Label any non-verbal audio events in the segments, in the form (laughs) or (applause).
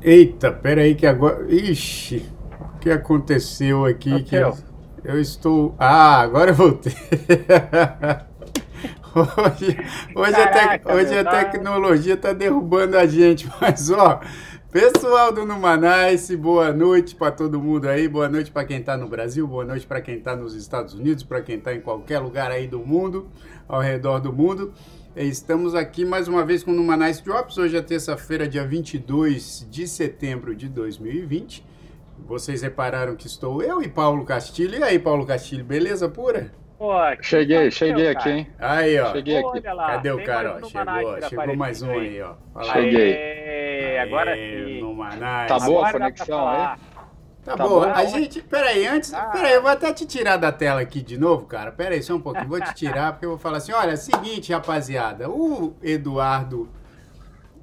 Eita, peraí que agora. Ixi, o que aconteceu aqui? Okay. Que eu, eu estou. Ah, agora eu voltei. (laughs) hoje hoje, Caraca, a, hoje a tecnologia está derrubando a gente, (laughs) mas ó. Pessoal do Numanice, boa noite para todo mundo aí, boa noite para quem está no Brasil, boa noite para quem está nos Estados Unidos, para quem está em qualquer lugar aí do mundo, ao redor do mundo. Estamos aqui mais uma vez com o Numanice Drops. Hoje é terça-feira, dia 22 de setembro de 2020. Vocês repararam que estou eu e Paulo Castilho. E aí, Paulo Castilho, beleza pura? Pô, cheguei, cheguei aqui, hein? Aí, ó. Cheguei aqui. Lá, Cadê o cara, ó? Chegou, chegou mais um aí, ó. Fala cheguei. Aê, agora sim. Tá boa a conexão aí? Tá, tá bom. bom. A gente. Peraí, antes. Ah. Peraí, eu vou até te tirar da tela aqui de novo, cara. Peraí, só um pouquinho. Vou te tirar, porque eu vou falar assim: olha, seguinte, rapaziada. O Eduardo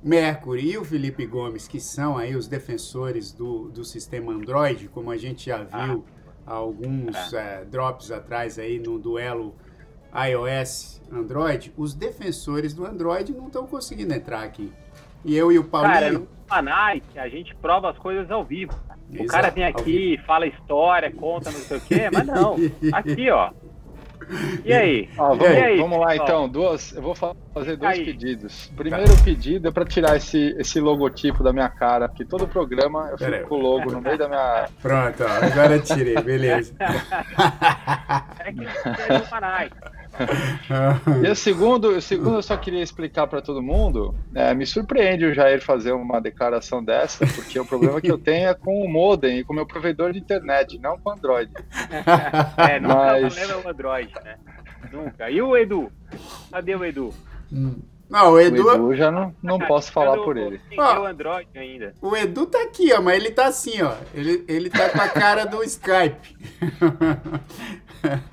Mercury e o Felipe Gomes, que são aí os defensores do, do sistema Android, como a gente já viu ah. Alguns é. É, drops atrás aí no duelo iOS Android, os defensores do Android não estão conseguindo entrar aqui. E eu e o Paulinho. Cara, a gente prova as coisas ao vivo. O cara vem aqui, fala história, conta não sei o quê, mas não. (laughs) Aqui, ó. E aí? Ó, vamos, e aí, vamos lá então, duas, eu vou fazer dois aí. pedidos. Primeiro pedido é para tirar esse, esse logotipo da minha cara, porque todo programa eu fico com o logo no meio da minha. (laughs) Pronto, ó, agora tirei, beleza. (laughs) é que é do. E o segundo, o segundo eu só queria explicar para todo mundo. É, me surpreende o Jair fazer uma declaração dessa, porque o problema que eu tenho é com o modem e com o meu provedor de internet, não com o Android. (laughs) É, nunca Mas... o problema é o Android, né? Nunca. E o Edu? Cadê o Edu? Hum. Não, o Edu. O Edu já não, não posso falar por ele. Ó, o Android ainda. O Edu tá aqui, ó, mas ele tá assim, ó. Ele, ele tá com a cara do Skype.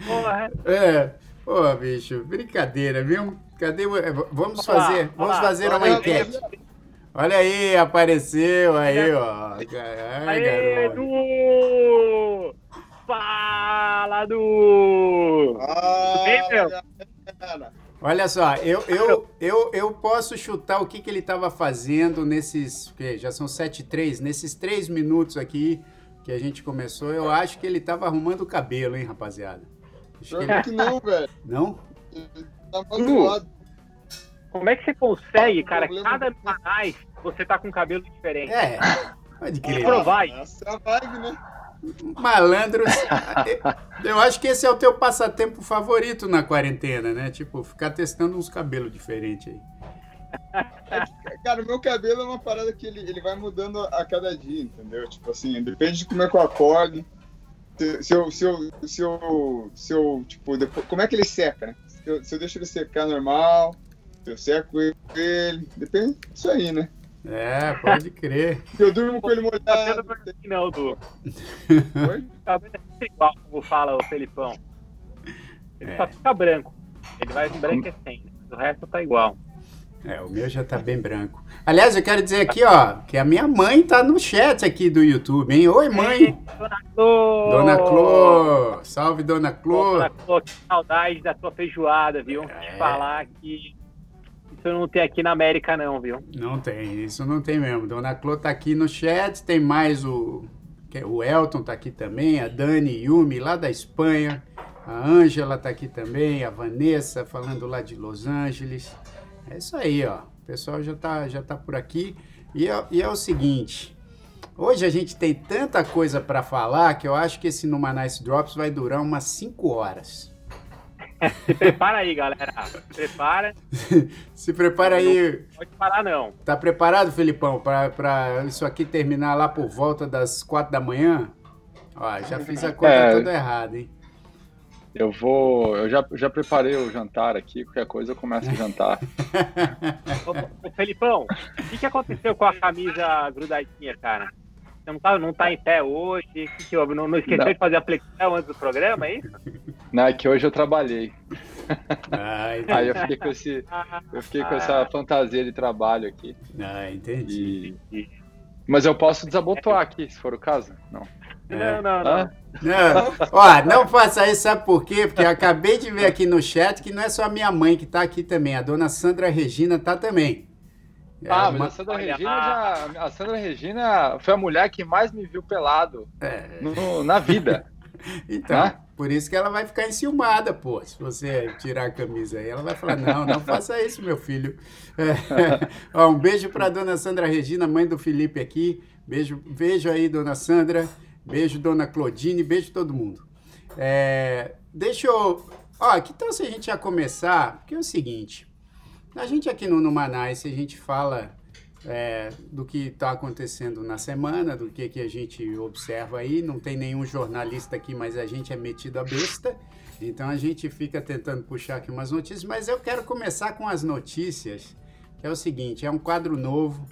Porra. É. Pô, bicho, brincadeira, viu? Cadê o... É, vamos fazer, vamos fazer uma enquete. Olha aí, apareceu aí, ó. Ai, Edu! Fala, Edu! Olha só, eu, eu, eu, eu posso chutar o que, que ele estava fazendo nesses. Que já são 7 e 3, nesses 3 minutos aqui que a gente começou. Eu acho que ele estava arrumando o cabelo, hein, rapaziada? Acho que não, velho. Não? tá uh, como é que você consegue, cara? Cada mais você tá com cabelo diferente. É, pode crer. Provar. Essa é a vibe, né? Malandro, (laughs) eu acho que esse é o teu passatempo favorito na quarentena, né? Tipo, ficar testando uns cabelos diferentes aí. É, cara, o meu cabelo é uma parada que ele, ele vai mudando a cada dia, entendeu? Tipo assim, depende de como é que eu acordo se, eu, se, eu, se, eu, se eu, tipo, depois, como é que ele seca, né? Se eu, se eu deixo ele secar normal, se eu seco ele, depende disso aí, né? É, pode crer. Se (laughs) eu durmo com ele molhado. (laughs) Não, Du. Oi? Cabelo é igual, como fala o Felipão. Ele é. só fica branco. Ele vai embranquecendo. O resto tá igual. É, o meu já tá bem branco. Aliás, eu quero dizer aqui, ó, que a minha mãe tá no chat aqui do YouTube, hein? Oi, mãe! Dona Clô! Dona Clô! Salve, Dona Clô! Dona Clô, que saudade da tua feijoada, viu? É. Te falar que isso não tem aqui na América, não, viu? Não tem, isso não tem mesmo. Dona Clô tá aqui no chat, tem mais o. O Elton tá aqui também, a Dani Yumi lá da Espanha, a Ângela tá aqui também, a Vanessa falando lá de Los Angeles. É isso aí, ó. O pessoal já tá, já tá por aqui. E é, e é o seguinte. Hoje a gente tem tanta coisa para falar que eu acho que esse Numa Nice Drops vai durar umas 5 horas. Se prepara aí, galera. Se prepara. (laughs) Se prepara aí. Não pode parar, não. Tá preparado, Felipão, para isso aqui terminar lá por volta das 4 da manhã? Ó, já fiz a conta é... toda errada, hein? Eu vou. Eu já, já preparei o jantar aqui, qualquer coisa eu começo a jantar. (laughs) ô, ô, Felipão, o que, que aconteceu com a camisa grudadinha, cara? Você não tá, não tá em pé hoje? Que que houve? Não, não esqueceu não. de fazer a flexão antes do programa, é isso? Não, é que hoje eu trabalhei. Ah, (laughs) Aí eu fiquei com esse, eu fiquei com essa fantasia de trabalho aqui. Ah, entendi. E, mas eu posso desabotoar aqui, se for o caso? Não. É. Não, não, não. Não, ó, não faça isso, sabe por quê? Porque eu acabei de ver aqui no chat que não é só a minha mãe que tá aqui também, a dona Sandra Regina tá também. Ah, mas a Sandra Regina já. A Sandra Regina foi a mulher que mais me viu pelado é. no, na vida. (laughs) Então, né? por isso que ela vai ficar enciumada, pô. Se você tirar a camisa aí, ela vai falar: não, não faça isso, meu filho. É. (laughs) Ó, um beijo para dona Sandra Regina, mãe do Felipe aqui. Beijo, beijo aí, dona Sandra. Beijo, dona Claudine. Beijo todo mundo. É, deixa eu. Ó, que tal se a gente já começar? Porque é o seguinte: a gente aqui no Numanice, a gente fala é, do que está acontecendo na semana, do que, que a gente observa aí. Não tem nenhum jornalista aqui, mas a gente é metido a besta. Então a gente fica tentando puxar aqui umas notícias, mas eu quero começar com as notícias, que é o seguinte, é um quadro novo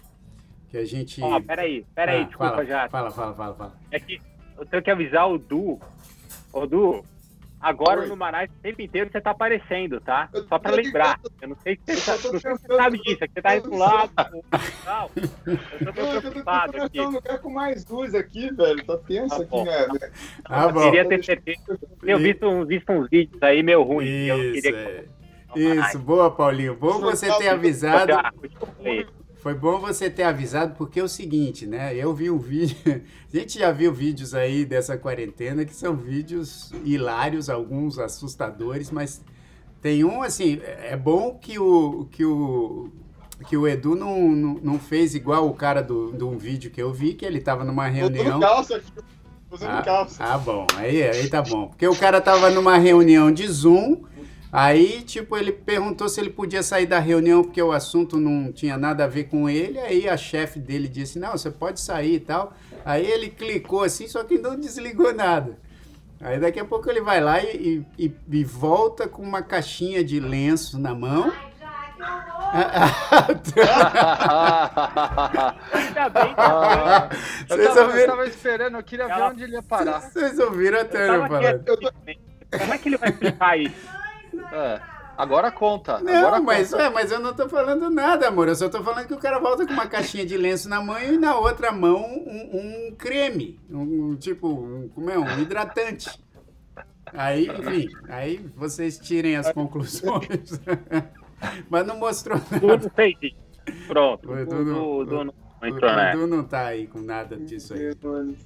que a gente... Ó, oh, peraí, peraí, ah, desculpa fala, já. Fala, fala, fala, fala. É que eu tenho que avisar o Du, ô Du, Agora Oi. no Manaus o tempo inteiro você tá aparecendo, tá? Só pra lembrar. Eu não sei se você, tá, você sabe disso, é que você tá indo pro lado tal. Eu tô meio preocupado aqui. Eu quero com mais luz aqui, velho. Tá tenso tá aqui, né? Ah, eu queria ter certeza. Eu visto, visto uns vídeos aí meio ruins. Isso, é. Isso, boa, Paulinho. Bom você ter avisado. Foi bom você ter avisado, porque é o seguinte, né? Eu vi um vídeo. (laughs) A gente já viu vídeos aí dessa quarentena que são vídeos hilários, alguns assustadores, mas tem um assim. É bom que o, que o, que o Edu não, não, não fez igual o cara do, de um vídeo que eu vi, que ele estava numa reunião. Calça aqui. Ah, calça. ah, bom, aí, aí tá bom. Porque o cara tava numa reunião de Zoom Aí, tipo, ele perguntou se ele podia sair da reunião porque o assunto não tinha nada a ver com ele. Aí a chefe dele disse: Não, você pode sair e tal. Aí ele clicou assim, só que não desligou nada. Aí daqui a pouco ele vai lá e, e, e volta com uma caixinha de lenço na mão. (laughs) Ainda bem que eu, tava, eu tava esperando, eu queria ver onde ele ia parar. Vocês ouviram a Tânia falando. Como é que ele vai explicar isso? É. Agora conta. Não, agora mas, conta. É, mas eu não tô falando nada, amor. Eu só tô falando que o cara volta com uma caixinha de lenço na mão e na outra mão um, um creme. Um, tipo, um, como é? Um hidratante. Aí, enfim, aí vocês tirem as conclusões. (laughs) mas não mostrou nada. Tudo fez Pronto. Foi tudo, tudo, o Edu não tá aí com nada disso aí.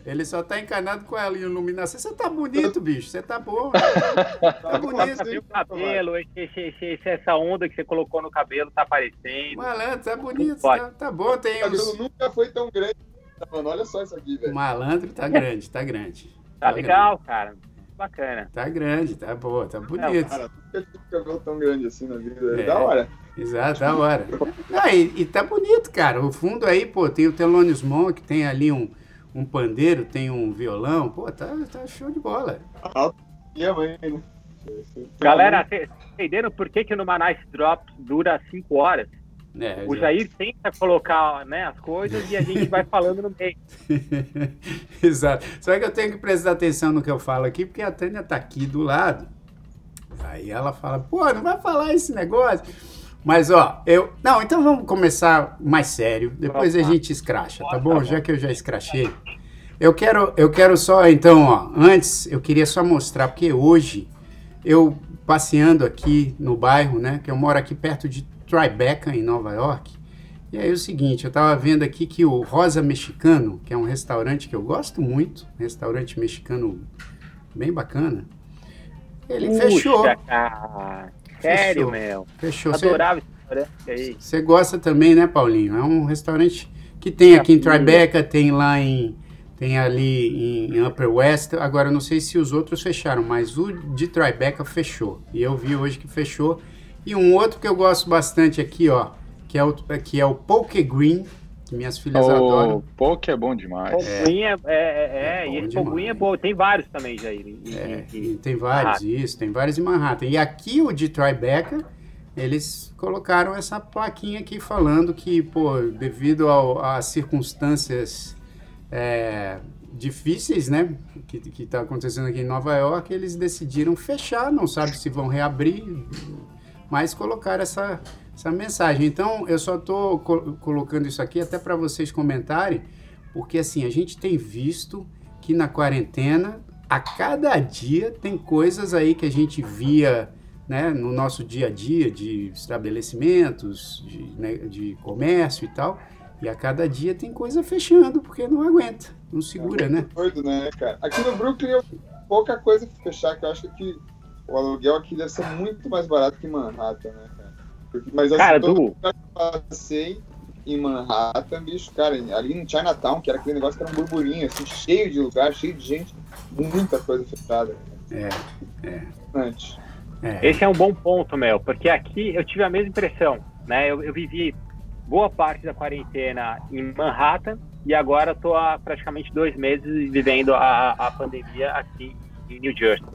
Ele só tá encanado com a iluminação. Você tá bonito, (laughs) bicho. Você tá bom. Tá bonito. o cabelo, esse, esse, essa onda que você colocou no cabelo tá aparecendo. Malandro, tá bonito. Tá, tá bom. Tem o cabelo nunca foi tão grande. Mano, olha só isso aqui, velho. Malandro tá grande, tá grande. Tá, tá legal, grande. cara. Bacana. Tá grande, tá boa, tá bonito. Cara, nunca tão grande assim na vida. É, da hora. Exato, da hora. Ah, e, e, tá bonito, cara. O fundo aí, pô, tem o Thelonious Monk, tem ali um, um pandeiro, tem um violão. Pô, tá, tá show de bola. E a mãe, né? Galera, vocês entenderam por que, que no Manais Drop dura 5 horas? É, o Jair tenta colocar né, as coisas e a gente vai falando no meio. (laughs) Exato. Só que eu tenho que prestar atenção no que eu falo aqui, porque a Tânia tá aqui do lado. Aí ela fala, pô, não vai falar esse negócio. Mas, ó, eu. Não, então vamos começar mais sério. Depois a gente escracha, tá bom? Já que eu já escrachei. Eu quero, eu quero só, então, ó, antes eu queria só mostrar, porque hoje eu passeando aqui no bairro, né, que eu moro aqui perto de Tribeca, em Nova York, e aí é o seguinte, eu tava vendo aqui que o Rosa Mexicano, que é um restaurante que eu gosto muito, restaurante mexicano bem bacana, ele Puxa, fechou. Cara. Sério, meu? Fechou. Adorava Você gosta também, né, Paulinho? É um restaurante que tem aqui em Tribeca, tem lá em. Tem ali em Upper West. Agora, não sei se os outros fecharam, mas o de Tribeca fechou. E eu vi hoje que fechou. E um outro que eu gosto bastante aqui, ó, que é o, que é o Poke Green, que minhas filhas oh, adoram. Poke é bom demais. Poke é, é, é, é, e esse é bom. Tem vários também, Jair. É, tem vários, isso, tem vários em Manhattan. E aqui o de Tribeca, eles colocaram essa plaquinha aqui falando que, pô, devido às circunstâncias é, difíceis, né? Que está acontecendo aqui em Nova York, eles decidiram fechar, não sabe se vão reabrir, mas colocar essa, essa mensagem. Então, eu só estou co colocando isso aqui até para vocês comentarem, porque assim, a gente tem visto que na quarentena, a cada dia tem coisas aí que a gente via né, no nosso dia a dia de estabelecimentos, de, né, de comércio e tal, e a cada dia tem coisa fechando, porque não aguenta, não segura, é né? Doido, né, cara? Aqui no Brooklyn, pouca coisa fechar, que eu acho que o aluguel aqui deve ser muito mais barato que Manhattan, né, cara? Porque, mas assim, cara, todo Du... eu passei em Manhattan, bicho, cara, ali no Chinatown, que era aquele negócio que era um burburinho, assim, cheio de lugar, cheio de gente, muita coisa fechada. É, é. é. Esse é um bom ponto, Mel, porque aqui eu tive a mesma impressão, né? Eu, eu vivi boa parte da quarentena em Manhattan e agora estou há praticamente dois meses vivendo a, a pandemia aqui em New Jersey.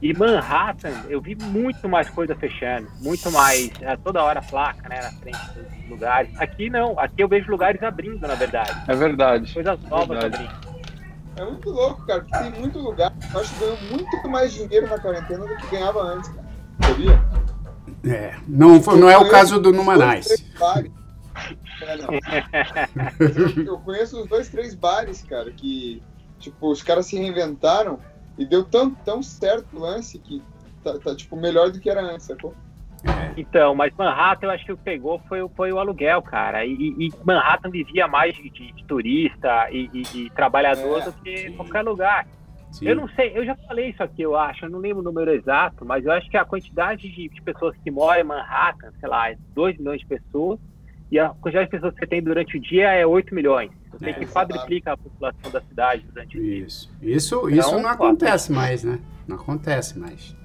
E Manhattan, eu vi muito mais coisa fechando, muito mais, é, toda hora placa, né, na frente dos lugares. Aqui não, aqui eu vejo lugares abrindo, na verdade. É verdade. Coisas novas verdade. abrindo. É muito louco, cara, porque tem muito lugar eu acho que ganhou muito mais dinheiro na quarentena do que ganhava antes, cara. Sabia? É, não, foi, não é o caso do Numanais. É, não. (laughs) Eu conheço os dois, três bares, cara, que, tipo, os caras se reinventaram e deu tão, tão certo o lance que tá, tá, tipo, melhor do que era antes, sacou? Então, mas Manhattan eu acho que o que pegou foi, foi o aluguel, cara. E, e Manhattan vivia mais de, de, de turista e, e, e trabalhador é, do que sim. qualquer lugar. Sim. Eu não sei, eu já falei isso aqui, eu acho, eu não lembro o número exato, mas eu acho que a quantidade de, de pessoas que moram em Manhattan, sei lá, é 2 milhões de pessoas, e a quantidade de pessoas que você tem durante o dia é 8 milhões. É, que quadriplica a população da cidade durante o dia. Isso, isso, isso então, não acontece mais, né? Não acontece mais.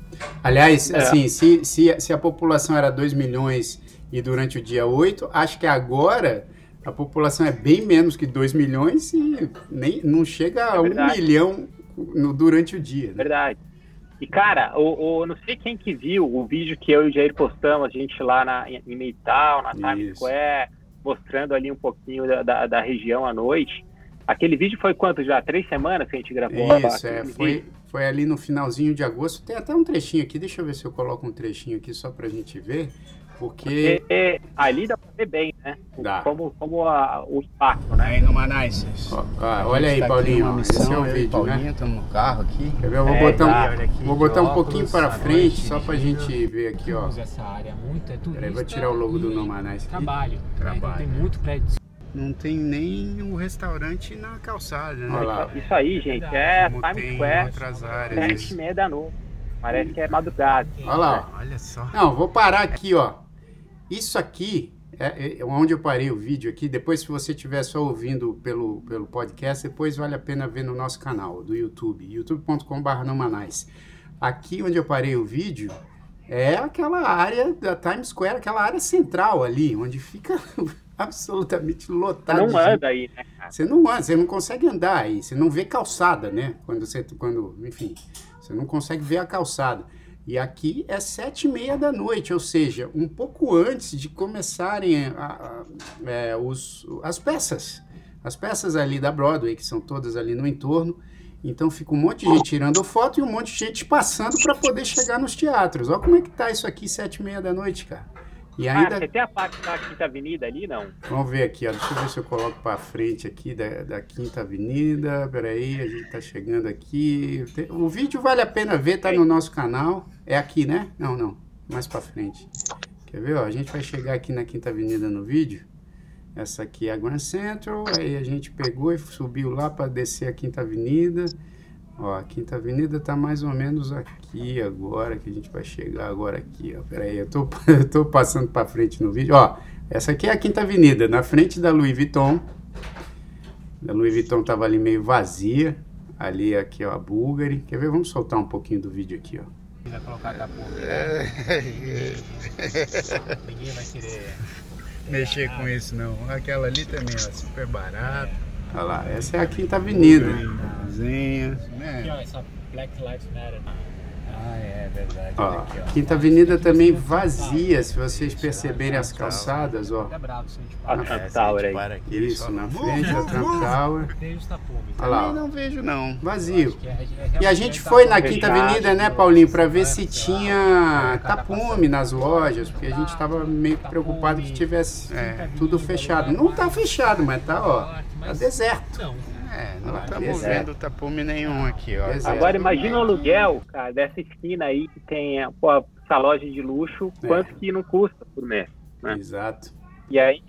Aliás, é. assim, se, se, se a população era 2 milhões e durante o dia 8, acho que agora a população é bem menos que 2 milhões e nem, não chega a 1 um milhão no, durante o dia. Né? Verdade. E, cara, o, o, não sei quem que viu o vídeo que eu e o Jair postamos, a gente lá na, em Midtown, na Times Square, mostrando ali um pouquinho da, da, da, região à noite. Aquele vídeo foi quanto já? Três semanas que a gente gravou? Isso, é, foi, foi ali no finalzinho de agosto. Tem até um trechinho aqui, deixa eu ver se eu coloco um trechinho aqui só pra gente ver. Porque... porque ali dá pra ver bem, né? Dá. Como, como a, o impacto, né? Aí no Manais. olha aí, tá Paulinho. Missão, esse é o vídeo, Paulinho, né? Estamos no carro aqui. Quer ver? Eu vou é, botar, um, aqui, vou botar um pouquinho para frente, só pra gente ver aqui, ó. Essa área muito é turista. Peraí, vou tirar o logo do Nomanais aqui. Trabalho. Trabalho. Né? Tem muito prédio. Não tem nem um restaurante na calçada, né? Olha lá. Isso aí, gente, é Como Times Square, outras áreas. sete e meia da noite. Parece que é madrugada. Olha lá, olha só. Não, vou parar aqui, ó. Isso aqui é, é, onde eu parei o vídeo aqui. Depois, se você estiver só ouvindo pelo, pelo podcast, depois vale a pena ver no nosso canal do YouTube, youtube.com.br. Aqui onde eu parei o vídeo é aquela área da Times Square, aquela área central ali, onde fica (laughs) absolutamente lotado. Você não anda aí, né? Você não anda, você não consegue andar aí, você não vê calçada, né? Quando você, quando, enfim, você não consegue ver a calçada. E aqui é sete e meia da noite, ou seja, um pouco antes de começarem a, a, é, os, as peças. As peças ali da Broadway, que são todas ali no entorno. Então fica um monte de gente tirando foto e um monte de gente passando para poder chegar nos teatros. Olha como é que tá isso aqui, sete e meia da noite, cara. E ainda... Ah, você tem a parte da Quinta Avenida ali, não? Vamos ver aqui, ó. deixa eu ver se eu coloco para frente aqui da, da Quinta Avenida. Peraí, a gente está chegando aqui. O vídeo vale a pena ver, tá no nosso canal. É aqui, né? Não, não. Mais para frente. Quer ver? Ó, a gente vai chegar aqui na Quinta Avenida no vídeo. Essa aqui é a Grand Central. Aí a gente pegou e subiu lá para descer a Quinta Avenida. Ó, a Quinta Avenida tá mais ou menos aqui agora, que a gente vai chegar agora aqui, ó. Pera aí, eu tô, (laughs) eu tô passando para frente no vídeo. Ó, essa aqui é a Quinta Avenida, na frente da Louis Vuitton. A Louis Vuitton tava ali meio vazia. Ali, aqui, ó, a Bulgari. Quer ver? Vamos soltar um pouquinho do vídeo aqui, ó. Vai colocar a é. Ninguém vai querer mexer com isso, não. Aquela ali também, ó, super barata. Olha lá, essa é a Quinta Avenida. Desenha. Aqui, ó, essa Black Lives Matter. Ah, é verdade. Ó, aqui, ó. Quinta Avenida também vazia, se vocês perceberem as calçadas, ó. A A. Trump É, a Tower aí. para Isso, na "Move, frente da move, Trump move." Tower. Olha lá, ó. Não vejo, não. Vazio. É- é E a gente tá foi na Quinta Avenida, né, Paulinho, pra ver se tinha tapume nas lojas, porque a gente tava meio que preocupado que tivesse é, tudo fechado. Não tá fechado, mas tá, ó, tá deserto. Não. É, não Ah, estamos vendo tapume nenhum aqui, ó. Deserto. Agora imagina o aluguel, cara, dessa esquina aí que tem pô, essa loja de luxo, É. quanto que não custa por mês. né? Exato. E aí,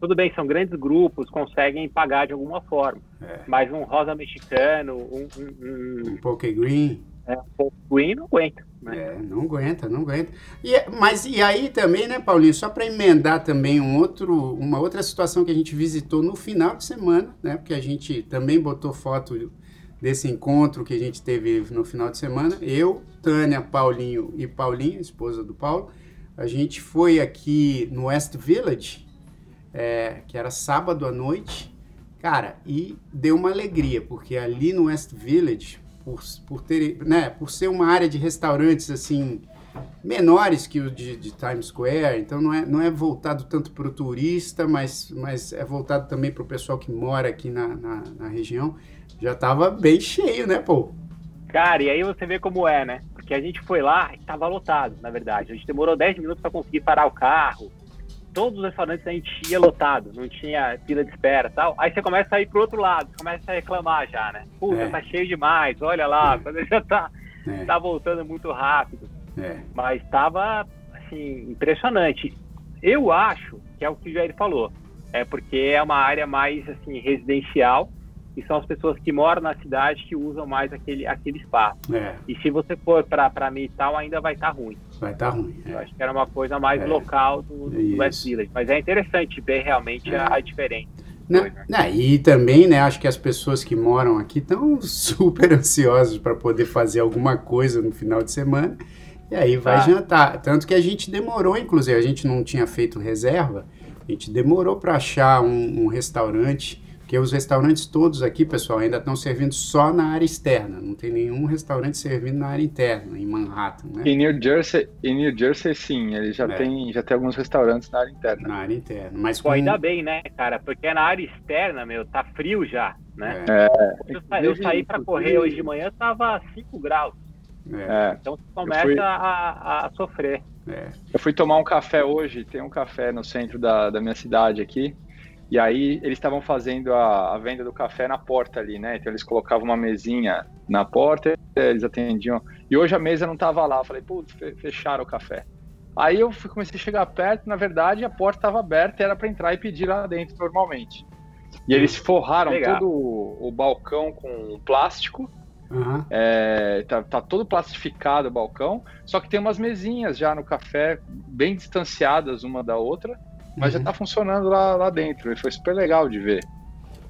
tudo bem, são grandes grupos, conseguem pagar de alguma forma. É. Mas um rosa mexicano, um, um, Um Poké Green. um, é, um Paul Green não aguenta. Né? É, não aguenta, não aguenta. E, é- mas e aí também, né, Paulinho, só para emendar também um outro, uma outra situação que a gente visitou no final de semana, né, porque a gente também botou foto desse encontro que a gente teve no final de semana. Eu, Tânia, Paulinho e Paulinha, esposa do Paulo, a gente foi aqui no West Village, é, que era sábado à noite, cara, e deu uma alegria, porque ali no West Village, por, por, ter, né, por ser uma área de restaurantes assim menores que o de, de Times Square, então não é, não é voltado tanto para o turista, mas, mas é voltado também para o pessoal que mora aqui na, na, na região. Já estava bem cheio, né, pô? Cara, e aí você vê como é, né? Porque a gente foi lá e tava lotado, na verdade. A gente demorou 10 minutos para conseguir parar o carro. Todos os restaurantes a gente ia lotado, não tinha fila de espera tal. Aí você começa a ir pro outro lado, começa a reclamar já, né? Puta, É. tá cheio demais, olha lá, quando já tá, É, tá voltando muito rápido. é, Mas tava, assim, impressionante. Eu acho que é o que o Jair falou. É porque é uma área mais, assim, residencial e são as pessoas que moram na cidade que usam mais aquele, aquele espaço. é, E se você for para para mim e tal, ainda vai estar ruim. vai estar ruim. Eu é. acho que era uma coisa mais É. local do, do. West Village. Mas é interessante ver realmente É. a, a diferença. Né? né, E também, né, acho que as pessoas que moram aqui estão (laughs) super ansiosas para poder fazer alguma coisa no final de semana. E aí vai Tá. jantar. Tanto que a gente demorou, inclusive, a gente não tinha feito reserva, a gente demorou para achar um, um restaurante, porque os restaurantes todos aqui, pessoal, ainda estão servindo só na área externa. Não tem nenhum restaurante servindo na área interna, em Manhattan, né? Em New Jersey, em New Jersey sim, ele já É. tem já tem alguns restaurantes na área interna. Na área interna. Mas Pô, com... ainda bem, né, cara? Porque na área externa, meu, tá frio já, né? É, Eu, sa- eu saí para correr hoje de manhã, tava 5 graus. é, É, Então você começa fui- a, a- a sofrer. é. eu fui tomar um café hoje, tem um café no centro da, da minha cidade aqui, e aí eles estavam fazendo a, a venda do café na porta ali, né? Então eles colocavam uma mesinha na porta, eles atendiam. E hoje a mesa não tava lá, eu falei, putz, fe- fecharam o café. Aí eu fui, comecei a chegar perto, na verdade a porta estava aberta, era para entrar e pedir lá dentro normalmente. E eles forraram Legal. todo o, o balcão com plástico, Aham. é, tá, tá todo plastificado o balcão, só que tem umas mesinhas já no café, bem distanciadas uma da outra, mas já Uhum. tá funcionando lá, lá dentro. E foi super legal de ver.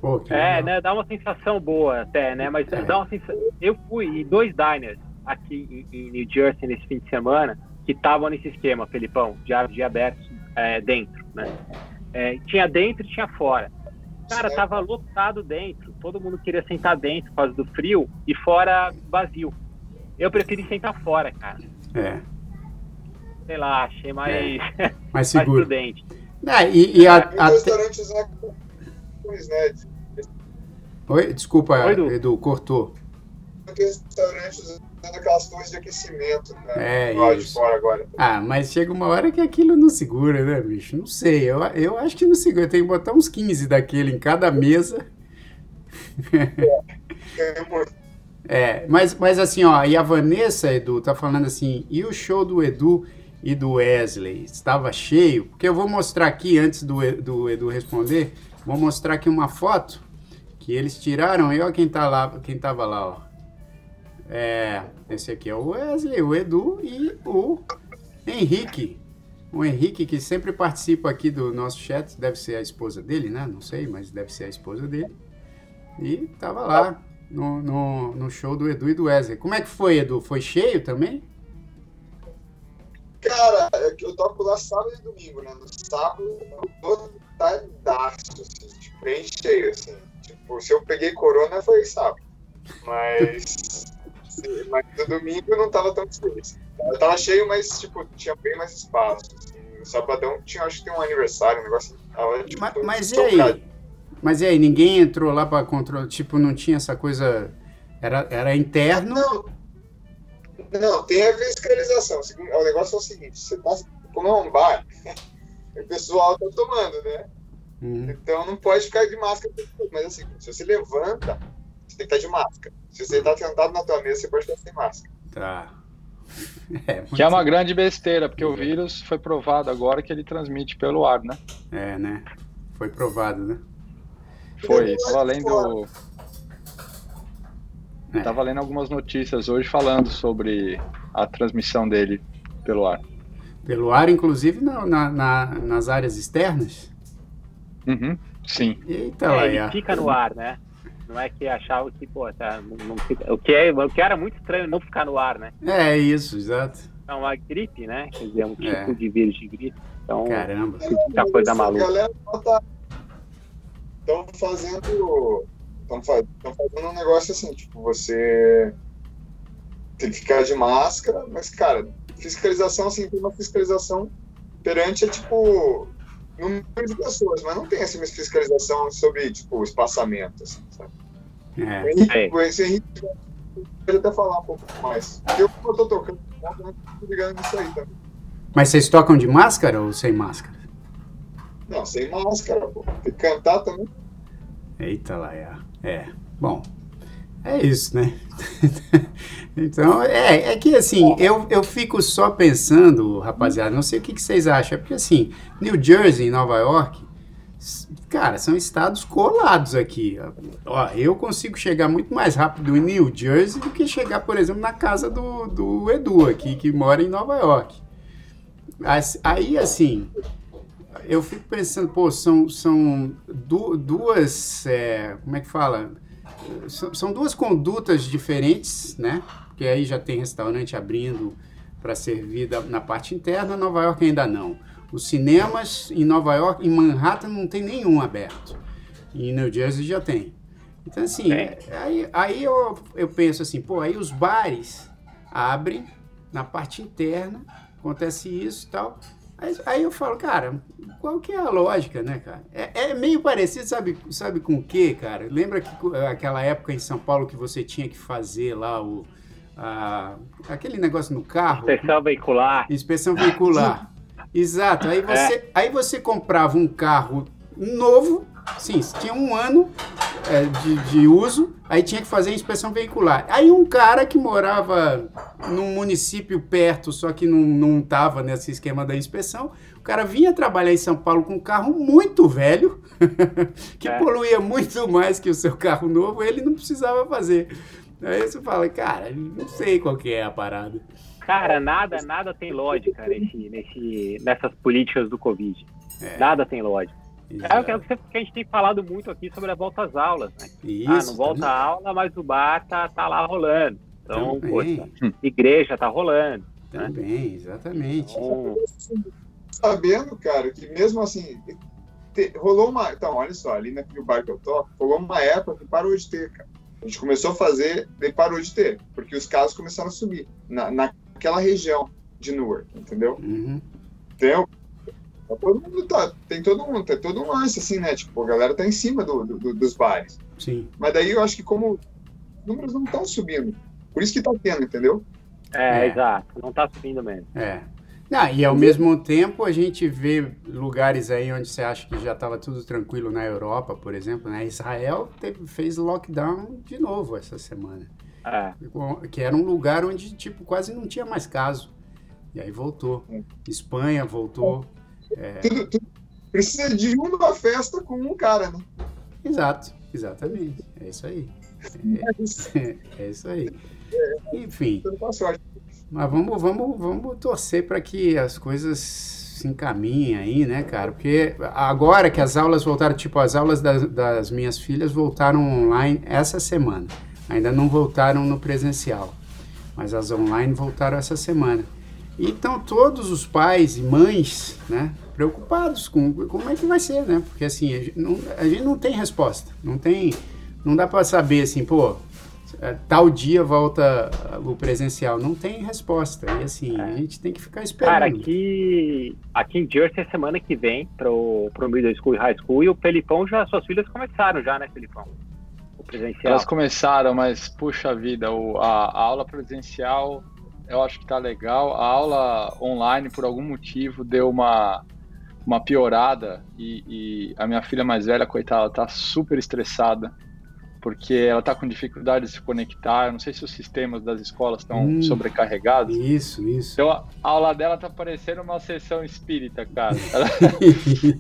Pô, É, legal. né? Dá uma sensação boa até, né? Mas É. dá uma sensação. Eu fui em dois diners aqui em, em New Jersey nesse fim de semana que estavam nesse esquema, Felipão, de de abertos é, dentro, né? É, tinha dentro e tinha fora. Cara, tava lotado dentro. Todo mundo queria sentar dentro por causa do frio e fora vazio. Eu preferi sentar fora, cara. É, Sei lá, achei mais, (laughs) mais mais seguro. prudente. É, e, e a, Tem a- restaurantes lá com né? Oi, desculpa, Oi, Edu. Edu, cortou. Restaurantes usando aquelas torres de aquecimento, né? É, do lado de isso. fora agora. Ah, mas chega uma hora que aquilo não segura, né, bicho? Não sei, eu, eu acho que não segura. Tem que botar uns 15 daquele em cada mesa. É importante. É, mas, mas assim, ó, e a Vanessa, Edu, tá falando assim, e o show do Edu e do Wesley estava cheio? Porque eu vou mostrar aqui, antes do, do Edu responder, vou mostrar aqui uma foto que eles tiraram, e ó quem tá lá, quem tava lá, ó. É, esse aqui é o Wesley, o Edu e o Henrique. O Henrique, que sempre participa aqui do nosso chat, deve ser a esposa dele, né? Não sei, mas deve ser a esposa dele. E tava lá no, no, no show do Edu e do Wesley. Como é que foi, Edu? Foi cheio também? Eu toco lá sábado e domingo, né? No sábado, eu tô tadaço, assim, tipo, bem cheio, assim. Tipo, se eu peguei corona, foi sábado. Mas (laughs) mas no domingo não tava tão cheio. assim. Tava cheio, mas, tipo, tinha bem mais espaço. assim. No sabadão tinha, acho que tem um aniversário, um negócio. assim. Tava, tipo, Mas, mas e aí? Mas e aí, ninguém entrou lá pra controlar? Tipo, não tinha essa coisa. Era, era interno? Não, não, tem a fiscalização. O negócio é o seguinte: você tá, como é um bar, o pessoal tá tomando, né? Uhum. Então não pode ficar de máscara. Mas assim, se você levanta, você tem que estar de máscara. Se você tá sentado na tua mesa, você pode estar sem máscara. Tá. (laughs) É, Que é uma grande besteira, porque o vírus foi provado agora que ele transmite pelo ar, né? É, né? Foi provado, né? Foi. Tava lendo, É. tava lendo algumas notícias hoje falando sobre a transmissão dele pelo ar. Pelo ar, inclusive na, na- na- nas áreas externas. Uhum. Sim. Eita lá, É, ele fica no ar, né? Não é que achava que, pô, tá, não, não fica- o, que é, o que era muito estranho não ficar no ar, né? É isso, exato. É uma gripe, né? Quer dizer, é um tipo É. de vírus de gripe. Então, Caramba. muita coisa A maluca. galera tá. Estão fazendo. Estão fazendo um negócio assim, tipo, você tem que ficar de máscara, mas, cara, fiscalização, assim, tem uma fiscalização perante, é, tipo, número de pessoas, mas não tem, assim, uma fiscalização sobre, tipo, espaçamento, assim, sabe? É. O Henrique, É. esse Henrique pode até falar um pouco mais. Eu, como eu tô tocando, eu tô ligando nisso aí também. Mas vocês tocam de máscara ou sem máscara? Não, sem máscara, pô. Tem que cantar também. Eita lá. É. Bom, é isso, né? (laughs) então, é, é que assim, eu, eu fico só pensando, rapaziada, não sei o que, que vocês acham, é porque assim, New Jersey e Nova York, cara, são estados colados aqui. Ó, eu consigo chegar muito mais rápido em New Jersey do que chegar, por exemplo, na casa do, do Edu aqui, que mora em Nova York. Aí, assim, eu fico pensando, pô, são, são du- duas, é, como é que fala? São, duas condutas diferentes, né? Porque aí já tem restaurante abrindo para servir da- na parte interna, Nova York ainda não. Os cinemas em Nova York, em Manhattan, não tem nenhum aberto. E em New Jersey já tem. Então, assim, É. aí, aí eu, eu penso assim, pô, aí os bares abrem na parte interna, acontece isso e tal. Aí, aí eu falo, cara, qual que é a lógica, né, cara? É, é meio parecido, sabe, sabe com o quê, cara? Lembra que aquela época em São Paulo que você tinha que fazer lá o, a- aquele negócio no carro? Inspeção veicular. Inspeção veicular. (laughs) Exato. Aí você, aí você comprava um carro novo, sim, tinha um ano é, de, de uso, aí tinha que fazer a inspeção veicular. Aí um cara que morava num município perto, só que não, não tava nesse esquema da inspeção, o cara vinha trabalhar em São Paulo com um carro muito velho, (laughs) que É. poluía muito mais que o seu carro novo, ele não precisava fazer. Aí você fala, cara, não sei qual que é a parada. Cara, nada, nada tem lógica nesse, nesse, nessas políticas do Covid. É. Nada tem lógica. É o que, é o que a gente tem falado muito aqui sobre a volta às aulas, né? Isso, ah, não volta a aula, mas o bar tá, tá lá rolando. Então, poxa, igreja tá rolando. Também, exatamente. Então, sabendo, cara, que mesmo assim, te- rolou uma. Então, olha só, ali naquele bar que eu toco, rolou uma época que parou de ter, cara. A gente começou a fazer, daí parou de ter, porque os casos começaram a subir na, naquela região de Newark, entendeu? Uhum. Tá todo mundo tá, tem todo mundo, tem todo um lance assim, né? Tipo, a galera tá em cima do, do- dos bares. Sim. Mas daí eu acho que como os números não estão subindo, por isso que tá tendo, entendeu? é, É. exato. Não tá subindo mesmo. É. Ah, e ao mesmo tempo a gente vê lugares aí onde você acha que já estava tudo tranquilo na Europa, por exemplo, né? Israel teve- fez lockdown de novo essa semana. É. Que era um lugar onde, tipo, quase não tinha mais caso. E aí voltou. Espanha voltou. Tudo, tudo- precisa de uma festa com um cara, né? Exato, exatamente. É isso aí. É isso. (laughs) É isso aí. Enfim. Mas vamos, vamos, vamos torcer para que as coisas se encaminhem aí, né, cara? Porque agora que as aulas voltaram, tipo, as aulas das, das minhas filhas voltaram online essa semana. Ainda não voltaram no presencial, mas as online voltaram essa semana. E estão todos os pais e mães, né, preocupados com como é que vai ser, né? Porque assim, a gente não, a gente não tem resposta, não tem, não dá para saber assim, pô, é, tal dia volta o presencial. Não tem resposta. E assim, a gente tem que ficar esperando. Cara, aqui, aqui em Jersey é semana que vem pro, pro Middle School e High School e o Felipão já, suas filhas começaram já, né, Felipão? O presencial. Elas começaram, mas puxa vida, o, a, a aula presencial eu acho que tá legal. A aula online, por algum motivo, deu uma, uma piorada e, e a minha filha mais velha, coitada, tá super estressada porque ela está com dificuldade de se conectar. Eu não sei se os sistemas das escolas estão Hum. sobrecarregados. Isso, isso. Então a aula dela tá parecendo uma sessão espírita, cara. (laughs) Ela,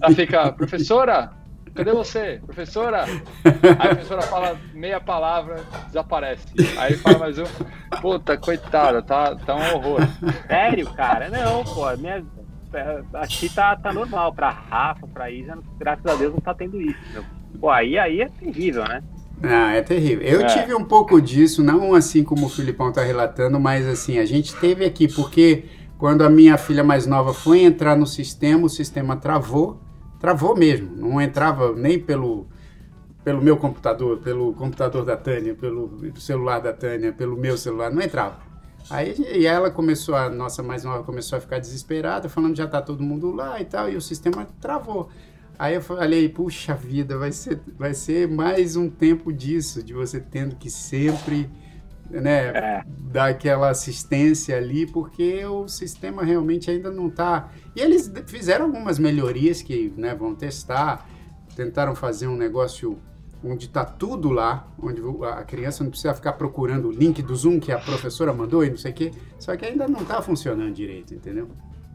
ela fica, professora, cadê você? Professora? (laughs) Aí a professora fala meia palavra, desaparece. Aí fala mais um, puta, coitada, tá, tá um horror. Sério, cara? Não, pô. Minha, aqui tá, tá normal. Pra Rafa, pra Isa, graças a Deus não tá tendo isso. Meu. Pô, aí, aí é terrível, né? Ah, é terrível. Eu É. tive um pouco disso, não assim como o Filipão tá relatando, mas assim, a gente teve aqui, porque quando a minha filha mais nova foi entrar no sistema, o sistema travou, travou mesmo, não entrava nem pelo, pelo meu computador, pelo computador da Tânia, pelo celular da Tânia, pelo meu celular, não entrava. Aí e ela começou, a nossa mais nova começou a ficar desesperada, falando já tá todo mundo lá e tal, e o sistema travou. Aí eu falei, puxa vida, vai ser, vai ser mais um tempo disso, de você tendo que sempre né, É. dar aquela assistência ali, porque o sistema realmente ainda não está. E eles fizeram algumas melhorias que né, vão testar, tentaram fazer um negócio onde está tudo lá, onde a criança não precisa ficar procurando o link do Zoom que a professora mandou e não sei o quê, só que ainda não está funcionando direito, entendeu?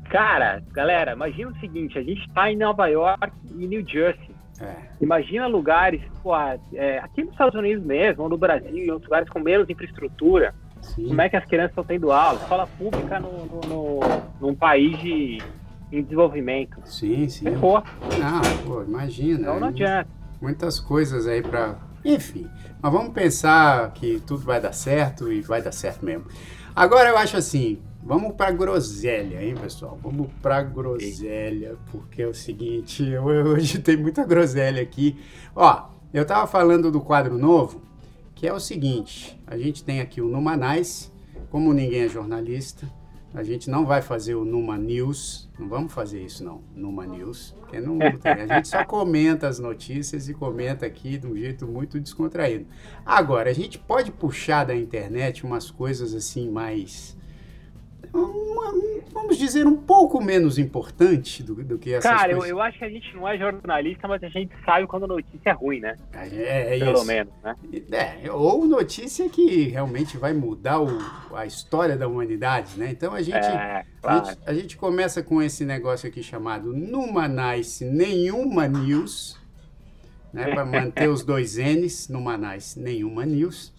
Cara, galera, imagina o seguinte: a gente tá em Nova York e New Jersey. É. Imagina lugares, pô, é, aqui nos Estados Unidos mesmo, ou no Brasil, em outros lugares com menos infraestrutura. Sim. Como é que as crianças estão tendo aula? Escola pública no, no, no- num país de, em desenvolvimento. Sim, sim. Ferrou. Ah, pô, imagina. Então não é adianta. muitas coisas aí pra. Enfim, mas vamos pensar que tudo vai dar certo e vai dar certo mesmo. Agora eu acho assim, vamos pra groselha, hein, pessoal? Vamos pra groselha, porque é o seguinte, eu- (laughs) hoje tem muita groselha aqui. Ó, eu tava falando do quadro novo, que é o seguinte, a gente tem aqui o Numanais, como ninguém é jornalista, a gente não vai fazer o Numa News, não vamos fazer isso não, Numa News, porque não. A gente só comenta as notícias e comenta aqui de um jeito muito descontraído. Agora, a gente pode puxar da internet umas coisas assim mais, vamos dizer, um pouco menos importante do, do que essas Cara, eu, coisas. eu acho que a gente não é jornalista, mas a gente sabe quando a notícia é ruim, né? É, é Pelo isso. menos, né? É, ou notícia que realmente vai mudar o- a história da humanidade, né? Então a gente, É, a, claro. gente, a gente começa com esse negócio aqui chamado Numa Nice Nenhuma News, né? Para manter os dois N's, Numa Nice Nenhuma News,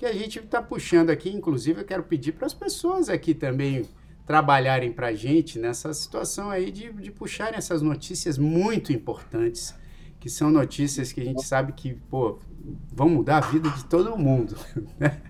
que a gente está puxando aqui. Inclusive, eu quero pedir para as pessoas aqui também trabalharem para a gente nessa situação aí de, de puxarem essas notícias muito importantes, que são notícias que a gente sabe que, pô, vão mudar a vida de todo mundo. (laughs) né?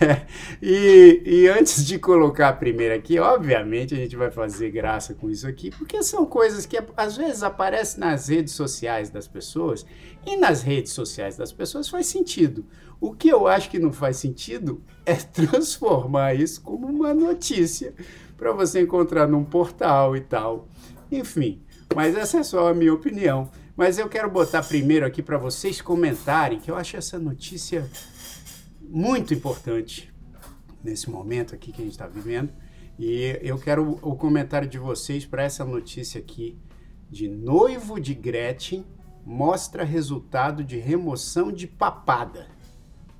É, e, e antes de colocar a primeira aqui, obviamente a gente vai fazer graça com isso aqui, porque são coisas que às vezes aparecem nas redes sociais das pessoas, e nas redes sociais das pessoas faz sentido. O que eu acho que não faz sentido é (laughs) transformar isso como uma notícia para você encontrar num portal e tal. Enfim, mas essa é só a minha opinião. Mas eu quero botar primeiro aqui para vocês comentarem, que eu acho essa notícia muito importante nesse momento aqui que a gente está vivendo. E eu quero o comentário de vocês para essa notícia aqui de noivo de Gretchen mostra resultado de remoção de papada.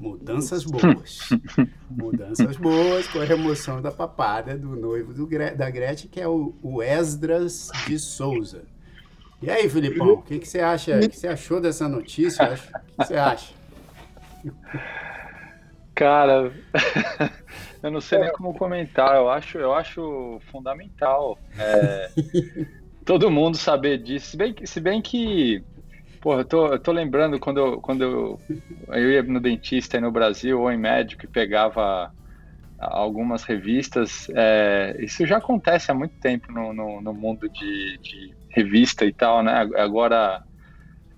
Mudanças boas. (laughs) Mudanças boas com a remoção da papada do noivo do Gre- da Gretchen, que é o, o Esdras de Souza. E aí, Filipão, o que, que você acha? O que você achou dessa notícia? O que você acha? Cara, (laughs) eu não sei nem como comentar. Eu acho, eu acho fundamental é, (laughs) todo mundo saber disso. Se bem que, se bem que porra, eu tô, eu tô lembrando quando, eu, quando eu, eu ia no dentista aí no Brasil ou em médico e pegava algumas revistas. é, isso já acontece há muito tempo no, no, no mundo de, de revista e tal, né? Agora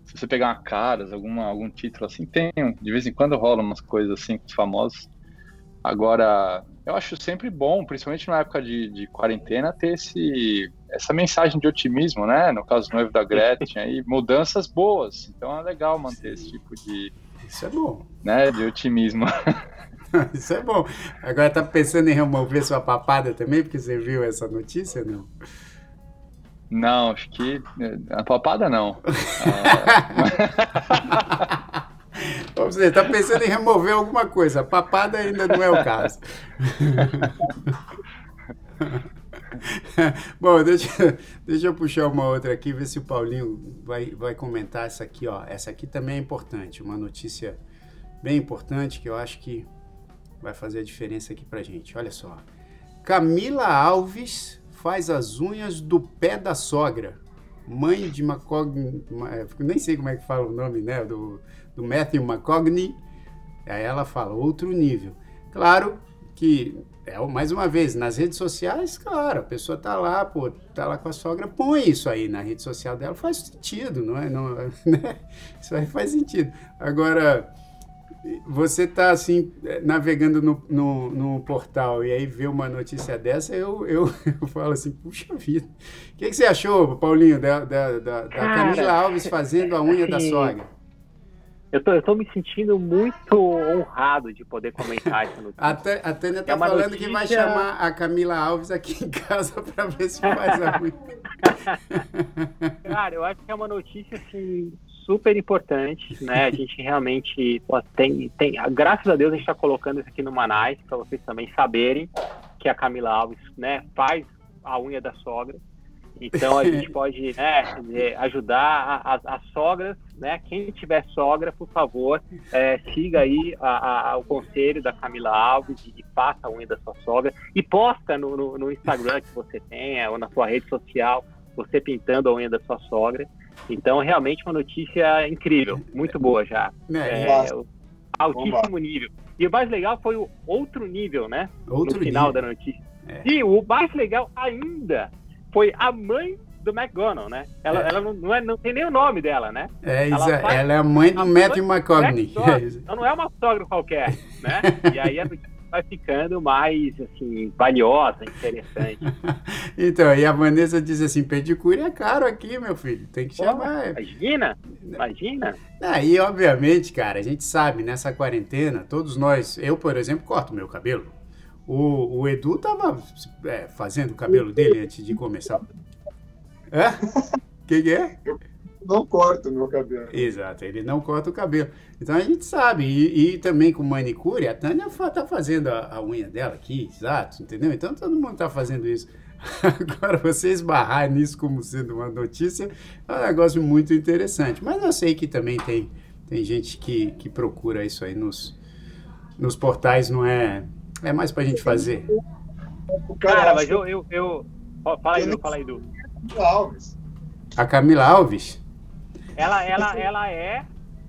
se você pegar uma caras, alguma, algum título assim, tem. De vez em quando rola umas coisas assim com os famosos. Agora, eu acho sempre bom, principalmente na época de, de quarentena, ter esse, essa mensagem de otimismo, né? No caso do noivo da Gretchen, aí, (laughs) mudanças boas. Então é legal manter esse tipo de. Isso é bom. Né, de otimismo. (laughs) Isso é bom. Agora tá pensando em remover sua papada também, porque você viu essa notícia, não? Não, acho que. A papada não. (laughs) Vamos dizer, tá pensando em remover alguma coisa. A papada ainda não é o caso. (laughs) Bom, deixa, deixa eu puxar uma outra aqui, ver se o Paulinho vai, vai comentar essa aqui, ó. Essa aqui também é importante, uma notícia bem importante que eu acho que vai fazer a diferença aqui pra gente. Olha só. Camila Alves faz as unhas do pé da sogra. Mãe de McCogny, nem sei como é que fala o nome, né, do, do Matthew McCogny. Aí ela fala, outro nível. Claro que, é, mais uma vez, nas redes sociais, claro, a pessoa tá lá, pô, tá lá com a sogra, põe isso aí na rede social dela, faz sentido, não é? Não, (laughs) né? Isso aí faz sentido. Agora, você tá assim, navegando no, no, no, portal e aí vê uma notícia dessa, eu, eu, (laughs) eu falo assim, puxa vida. O que, que você achou, Paulinho, da, da, da, da Camila Alves fazendo a unha da sogra? Eu tô, eu tô me sentindo muito honrado de poder comentar essa notícia. A, a Tânia tá É falando notícia- que vai chamar a Camila Alves aqui em casa (laughs) para ver se faz a unha. Cara, eu acho que é uma notícia assim super importante, né? A gente realmente pô, tem, tem, graças a Deus a gente está colocando isso aqui no Manais para vocês também saberem que a Camila Alves, né, faz a unha da sogra. Então a gente (laughs) pode né, dizer, ajudar as, as sogras, né? Quem tiver sogra, por favor, é, siga aí a- a- o conselho da Camila Alves e, e faça a unha da sua sogra e posta no, no- no Instagram que você tenha ou na sua rede social você pintando a unha da sua sogra. Então, realmente uma notícia incrível, muito boa já. Né? É, o altíssimo nível. E o mais legal foi o outro nível, né? Outro no final nível. da notícia. É. E o mais legal ainda foi a mãe do McGonagall, né? Ela, É. ela não, não, é, não tem nem o nome dela, né? É, Ela faz- ela é a mãe do Matthew Mac Sogra. Então não é uma sogra qualquer, né? (laughs) E aí a vai ficando mais, assim, valiosa, interessante. (laughs) então, e a Vanessa diz assim: pedicure é caro aqui, meu filho. Tem que Pô, chamar. imagina, imagina. Aí, obviamente, cara, a gente sabe, nessa quarentena, todos nós, eu, por exemplo, corto meu cabelo. O, o Edu tava é, fazendo o cabelo dele antes de começar. É? O que, que é? Não corto meu cabelo. Exato, ele não corta o cabelo. Então a gente sabe. E, e também com manicure, a Tânia tá fazendo a, a unha dela aqui, exato, entendeu? Então todo mundo tá fazendo isso. (laughs) Agora, você esbarrar nisso como sendo uma notícia é um negócio muito interessante. Mas eu sei que também tem, tem gente que, que procura isso aí nos, nos portais, não é? É mais pra gente fazer. Cara, mas eu. eu, eu... Fala aí, Eu Du, não- fala aí, Alves. A Camila Alves, Ela, ela, ela é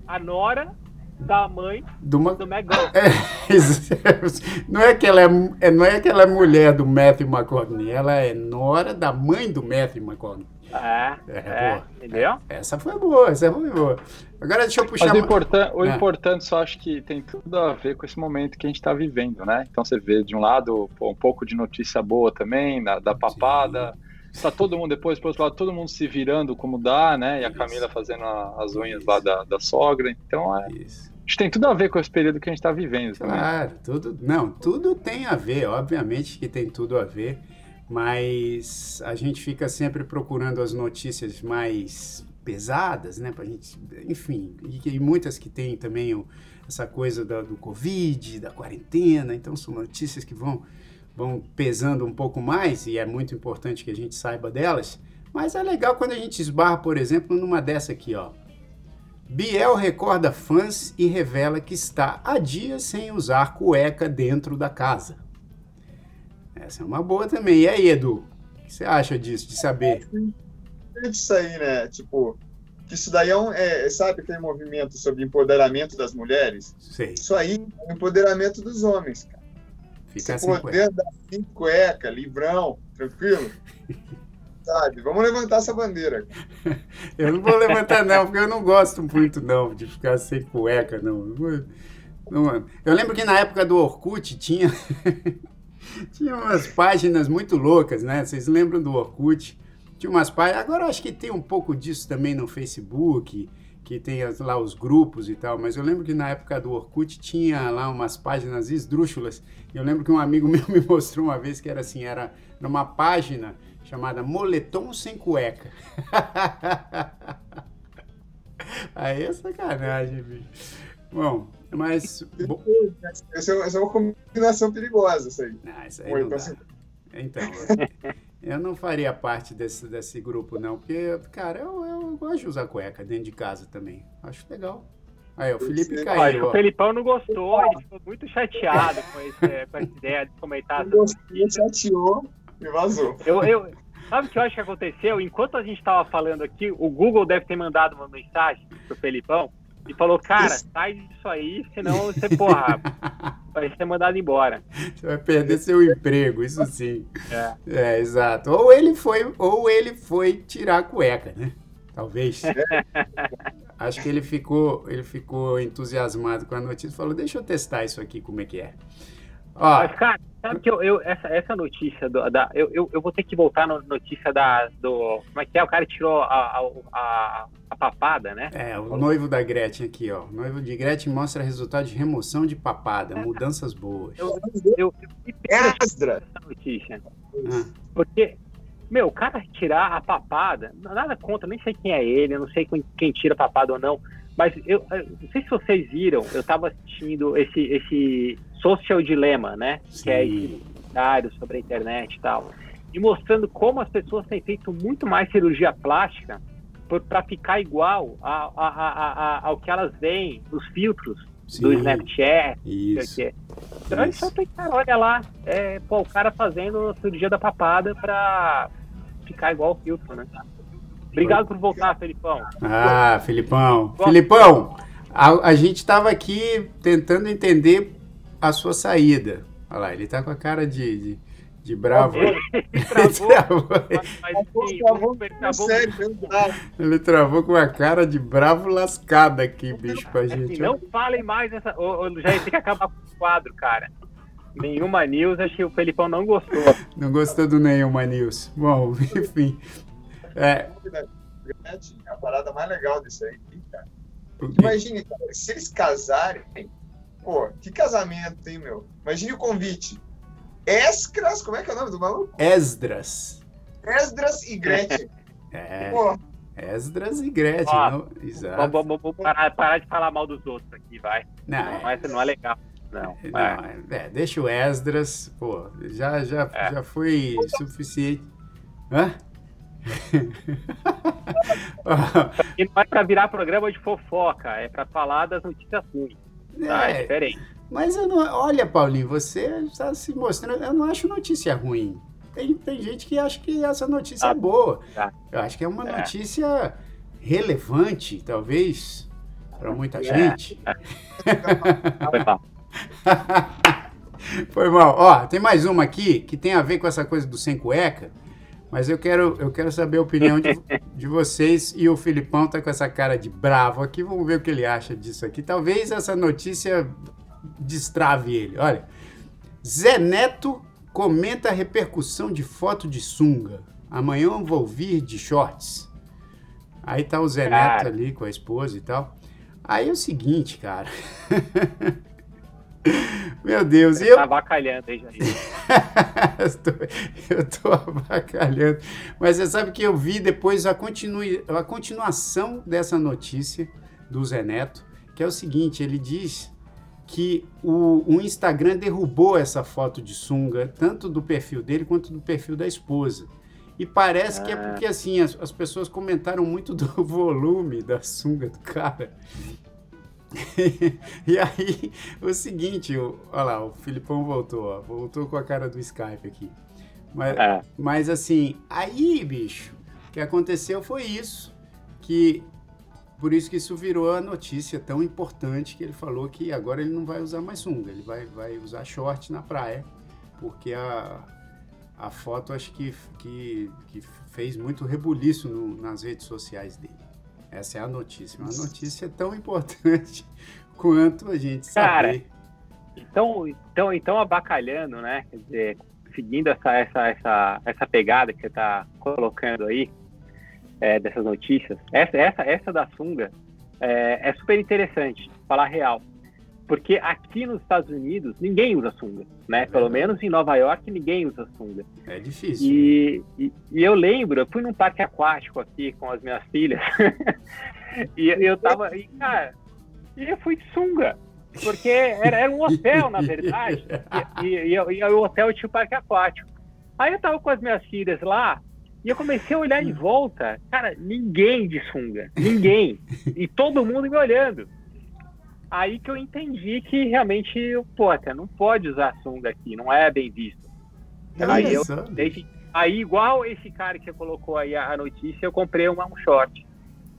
a nora da mãe do uma. do McGonagall. (laughs) É, não, é que ela é, é- não é que ela é mulher do Matthew McConaughey, ela é nora da mãe do Matthew McConaughey. É, É, é, boa. entendeu? Essa foi boa, essa foi boa. Agora deixa eu puxar. Mas o, importan o Ah. importante só acho que tem tudo a ver com esse momento que a gente está vivendo, né? Então você vê de um lado pô, um pouco de notícia boa também, da, da papada. Tá todo mundo depois, por outro lado, todo mundo se virando como dá, né? E a Isso. Camila fazendo a- as unhas lá da, da sogra. Então é, Isso. acho que tem tudo a ver com esse período que a gente está vivendo também. Claro, tudo. Não, tudo tem a ver, obviamente que tem tudo a ver, mas a gente fica sempre procurando as notícias mais pesadas, né? Pra gente, enfim, e, e muitas que tem também o- essa coisa da- do Covid, da quarentena, então são notícias que vão, vão pesando um pouco mais e é muito importante que a gente saiba delas. Mas é legal quando a gente esbarra, por exemplo, numa dessa aqui, ó. Biel recorda fãs e revela que está há dias sem usar cueca dentro da casa. Essa é uma boa também. E aí, Edu? O que você acha disso, de saber? Disso aí, né? Tipo, que isso daí é um. É, sabe aquele movimento sobre empoderamento das mulheres? Sei, Isso aí é empoderamento dos homens, cara. fica Você assim, poder dar assim, cueca, livrão, tranquilo. (laughs) sabe? Vamos levantar essa bandeira. (laughs) Eu não vou levantar, não, porque eu não gosto muito, não, de ficar sem cueca, não. não eu lembro que na época do Orkut tinha. (laughs) tinha umas páginas muito loucas, né? Vocês lembram do Orkut? Tinha umas páginas. Agora acho que tem um pouco disso também no Facebook que tem lá os grupos e tal, mas eu lembro que na época do Orkut tinha lá umas páginas esdrúxulas. E eu lembro que um amigo (laughs) meu me mostrou uma vez que era assim, era numa página chamada Moletom sem cueca. (laughs) Aí é sacanagem, bicho. Bom, mas. Essa é, essa é uma combinação perigosa, isso aí. Ah, isso aí não dá. Então, (laughs) eu não faria parte desse, desse grupo, não, porque, cara, eu, eu gosto de usar cueca dentro de casa também. Acho legal. Aí, o Felipe caiu. o Felipão não gostou, ele ficou muito chateado com, esse, com essa ideia de comentar. Não gostou, chateou e vazou. Eu, eu, sabe o que eu acho que aconteceu? Enquanto a gente estava falando aqui, o Google deve ter mandado uma mensagem pro Felipão e falou, cara, sai disso aí, senão você, porra, (laughs) vai ser mandado embora. Você vai perder seu emprego, isso sim. É. é, exato. Ou ele foi, ou ele foi tirar a cueca, né? Talvez. (laughs) Acho que ele ficou, ele ficou entusiasmado com a notícia e falou, deixa eu testar isso aqui, como é que é. Ó, Mas, cara, sabe que eu, eu essa, essa notícia do, da. Eu, eu, eu, vou ter que voltar na notícia da. Do, como é que é? O cara tirou a, a, a, a papada, né? É, o noivo da Gretchen aqui, ó. O noivo de Gretchen mostra resultado de remoção de papada, mudanças boas. Eu, eu, eu, eu essa notícia. Ah. Porque, meu, o cara tirar a papada, nada contra, nem sei quem é ele, eu não sei quem tira a papada ou não. Mas eu, eu não sei se vocês viram, eu estava assistindo esse, esse Social Dilemma, né? Sim. Que é esse documentário sobre a internet e tal. E mostrando como as pessoas têm feito muito mais cirurgia plástica para ficar igual a, a, a, ao que elas veem nos filtros Sim. do Snapchat. Isso. Então isso. só tem cara, olha lá, é, pô, o cara fazendo a cirurgia da papada para ficar igual ao filtro, né? Obrigado por voltar, Felipão. Ah, Felipão. Felipão, a, a gente estava aqui tentando entender a sua saída. Olha lá, ele tá com a cara de, de, de bravo. Ele travou. ele travou com a cara de bravo lascada aqui, bicho, pra gente. Não falem mais essa. Já tem que acabar com o quadro, cara. Nenhuma news, acho que o Felipão não gostou. Não gostou do nenhuma news. Bom, (laughs) enfim. É. A parada mais legal disso aí, cara. Imagine, cara, se eles casarem, Pô, que casamento, hein, meu? Imagine o convite. Escras, como é que é o nome do maluco? Esdras. Esdras e Gretchen. (laughs) É. Pô. Esdras e Gretchen, Ó, não, exato. Vamos, vamos parar, parar, de falar mal dos outros aqui, vai. Não, não é, não é legal. Não, não é. é. deixa o Esdras, pô, já, já, é. já foi suficiente. Hã? (laughs) e não é pra virar programa de fofoca, é pra falar das notícias ruins. Tá, é, é diferente. Mas eu não, olha, Paulinho, você está se mostrando. Eu não acho notícia ruim. Tem, tem gente que acha que essa notícia é ah, é boa. Tá. Eu acho que é uma é. notícia relevante, talvez, para muita é. gente. (laughs) Foi mal. Foi mal. Ó, tem mais uma aqui que tem a ver com essa coisa do sem cueca. Mas eu quero, eu quero saber a opinião de, (laughs) de vocês. E o Filipão tá com essa cara de bravo aqui. Vamos ver o que ele acha disso aqui. Talvez essa notícia destrave ele. Olha, Zé Neto comenta a repercussão de foto de sunga. Amanhã eu vou vir de shorts. Aí tá o Zé Neto ali com a esposa e tal. Aí é o seguinte, cara. (laughs) Meu Deus, Você eu. Tá avacalhando aí, Jair. (laughs) eu tô avacalhando. Mas você sabe que eu vi depois a, a continuação dessa notícia do Zé Neto, que é o seguinte: ele diz que o, o Instagram derrubou essa foto de sunga, tanto do perfil dele quanto do perfil da esposa. E parece ah. que é ah. porque assim, as, as pessoas comentaram muito do (laughs) volume da sunga do cara. (laughs) e aí, o seguinte, olha lá, o Filipão voltou, ó, voltou com a cara do Skype aqui. Mas, é. mas assim, aí, bicho, o que aconteceu foi isso, que por isso que isso virou a notícia tão importante que ele falou que agora ele não vai usar mais sunga, ele vai, vai usar short na praia, porque a, a foto acho que, que, que fez muito rebuliço no- nas redes sociais dele. Essa é a notícia. Uma notícia tão importante (laughs) quanto a gente Cara, saber. Então, então, então abacalhando, né? Quer dizer, seguindo essa, essa, essa, essa pegada que você está colocando aí, é, dessas notícias, essa, essa, essa da sunga é, é super interessante, falar real. Porque aqui nos Estados Unidos ninguém usa sunga, né? É Pelo menos em Nova York ninguém usa sunga. É difícil. E, e, e eu lembro, eu fui num parque aquático aqui com as minhas filhas. (laughs) e eu tava. E, cara, e eu fui de sunga. Porque era, era um hotel, na verdade. E, e, e, e o hotel tinha o parque aquático. Aí eu tava com as minhas filhas lá. E eu comecei a olhar em volta, cara, ninguém de sunga, ninguém, e todo mundo me olhando. Aí que eu entendi que realmente, pô, até não pode usar sunga aqui, não é bem visto. Olha Aí eu-. Daí, aí, igual esse cara que você colocou aí a, a notícia, eu comprei uma, um short.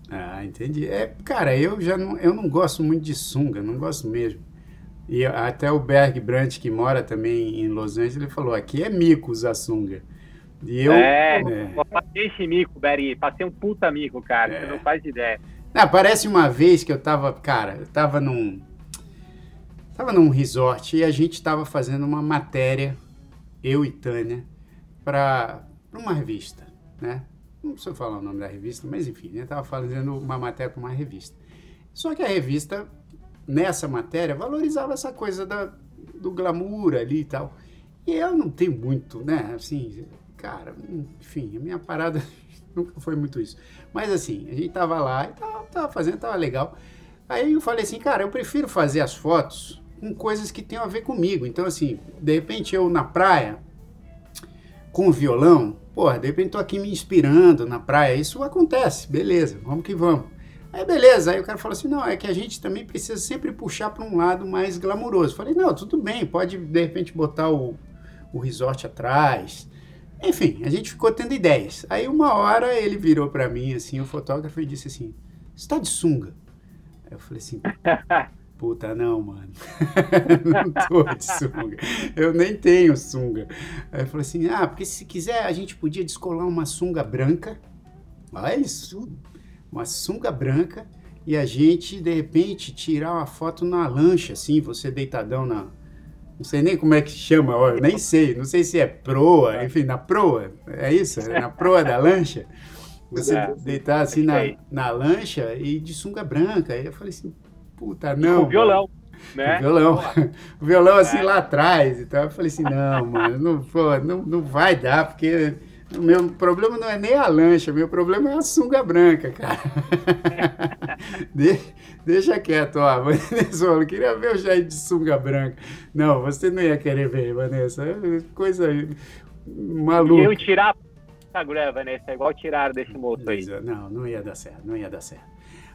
Ah, entendi. É, cara, eu já não, eu não gosto muito de sunga, não gosto mesmo. E até o Berg Brandt, que mora também em Los Angeles, ele falou: aqui é mico usar sunga. E eu. é, é. eu passei esse mico, Beri, passei um puta mico, cara, É. você não faz ideia. Ah, parece uma vez que eu tava, cara, eu tava num. Tava num resort e a gente tava fazendo uma matéria, eu e Tânia, pra uma revista, né? Não preciso falar o nome da revista, mas enfim, né? Tava fazendo uma matéria pra uma revista. Só que a revista, nessa matéria, valorizava essa coisa da, do glamour ali e tal. E eu não tenho muito, né? Assim, cara, enfim, a minha parada nunca foi muito isso. Mas assim, a gente tava lá e tava, tava fazendo, tava legal. Aí eu falei assim, cara, eu prefiro fazer as fotos com coisas que tenham a ver comigo. Então, assim, de repente eu na praia, com o violão, porra, de repente tô aqui me inspirando na praia, isso acontece, beleza, vamos que vamos. Aí beleza, aí o cara falou assim, não, é que a gente também precisa sempre puxar para um lado mais glamuroso. Falei, não, tudo bem, pode de repente botar o, o resort atrás. Enfim, a gente ficou tendo ideias. Aí uma hora ele virou para mim, assim, o fotógrafo, e disse assim, você tá de sunga? Aí eu falei assim, (laughs) puta não, mano, (laughs) não tô de sunga, eu nem tenho sunga. Aí eu falei assim, ah, porque se quiser a gente podia descolar uma sunga branca, olha isso, uma sunga branca, e a gente, de repente, tirar uma foto na lancha, assim, você deitadão na... Não sei nem como é que chama, ó, nem sei, não sei se é proa, enfim, na proa, é isso? É na proa da lancha? Você É, deitar assim isso na, na lancha e de sunga branca. Aí eu falei assim, puta, não. com violão, né? O violão. O violão assim É. lá atrás e tal. Eu falei assim, não, mano, não, pô, não, não vai dar, porque o meu problema não é nem a lancha, meu problema é a sunga branca, cara. (laughs) De- deixa quieto, ó, (laughs) Vanessa, eu queria ver o Jair de sunga branca. Não, você não ia querer ver, Vanessa. É Coisa maluca. eu tirar do Instagram, Vanessa, igual tiraram desse moço aí. Não, não ia dar certo, não ia dar certo.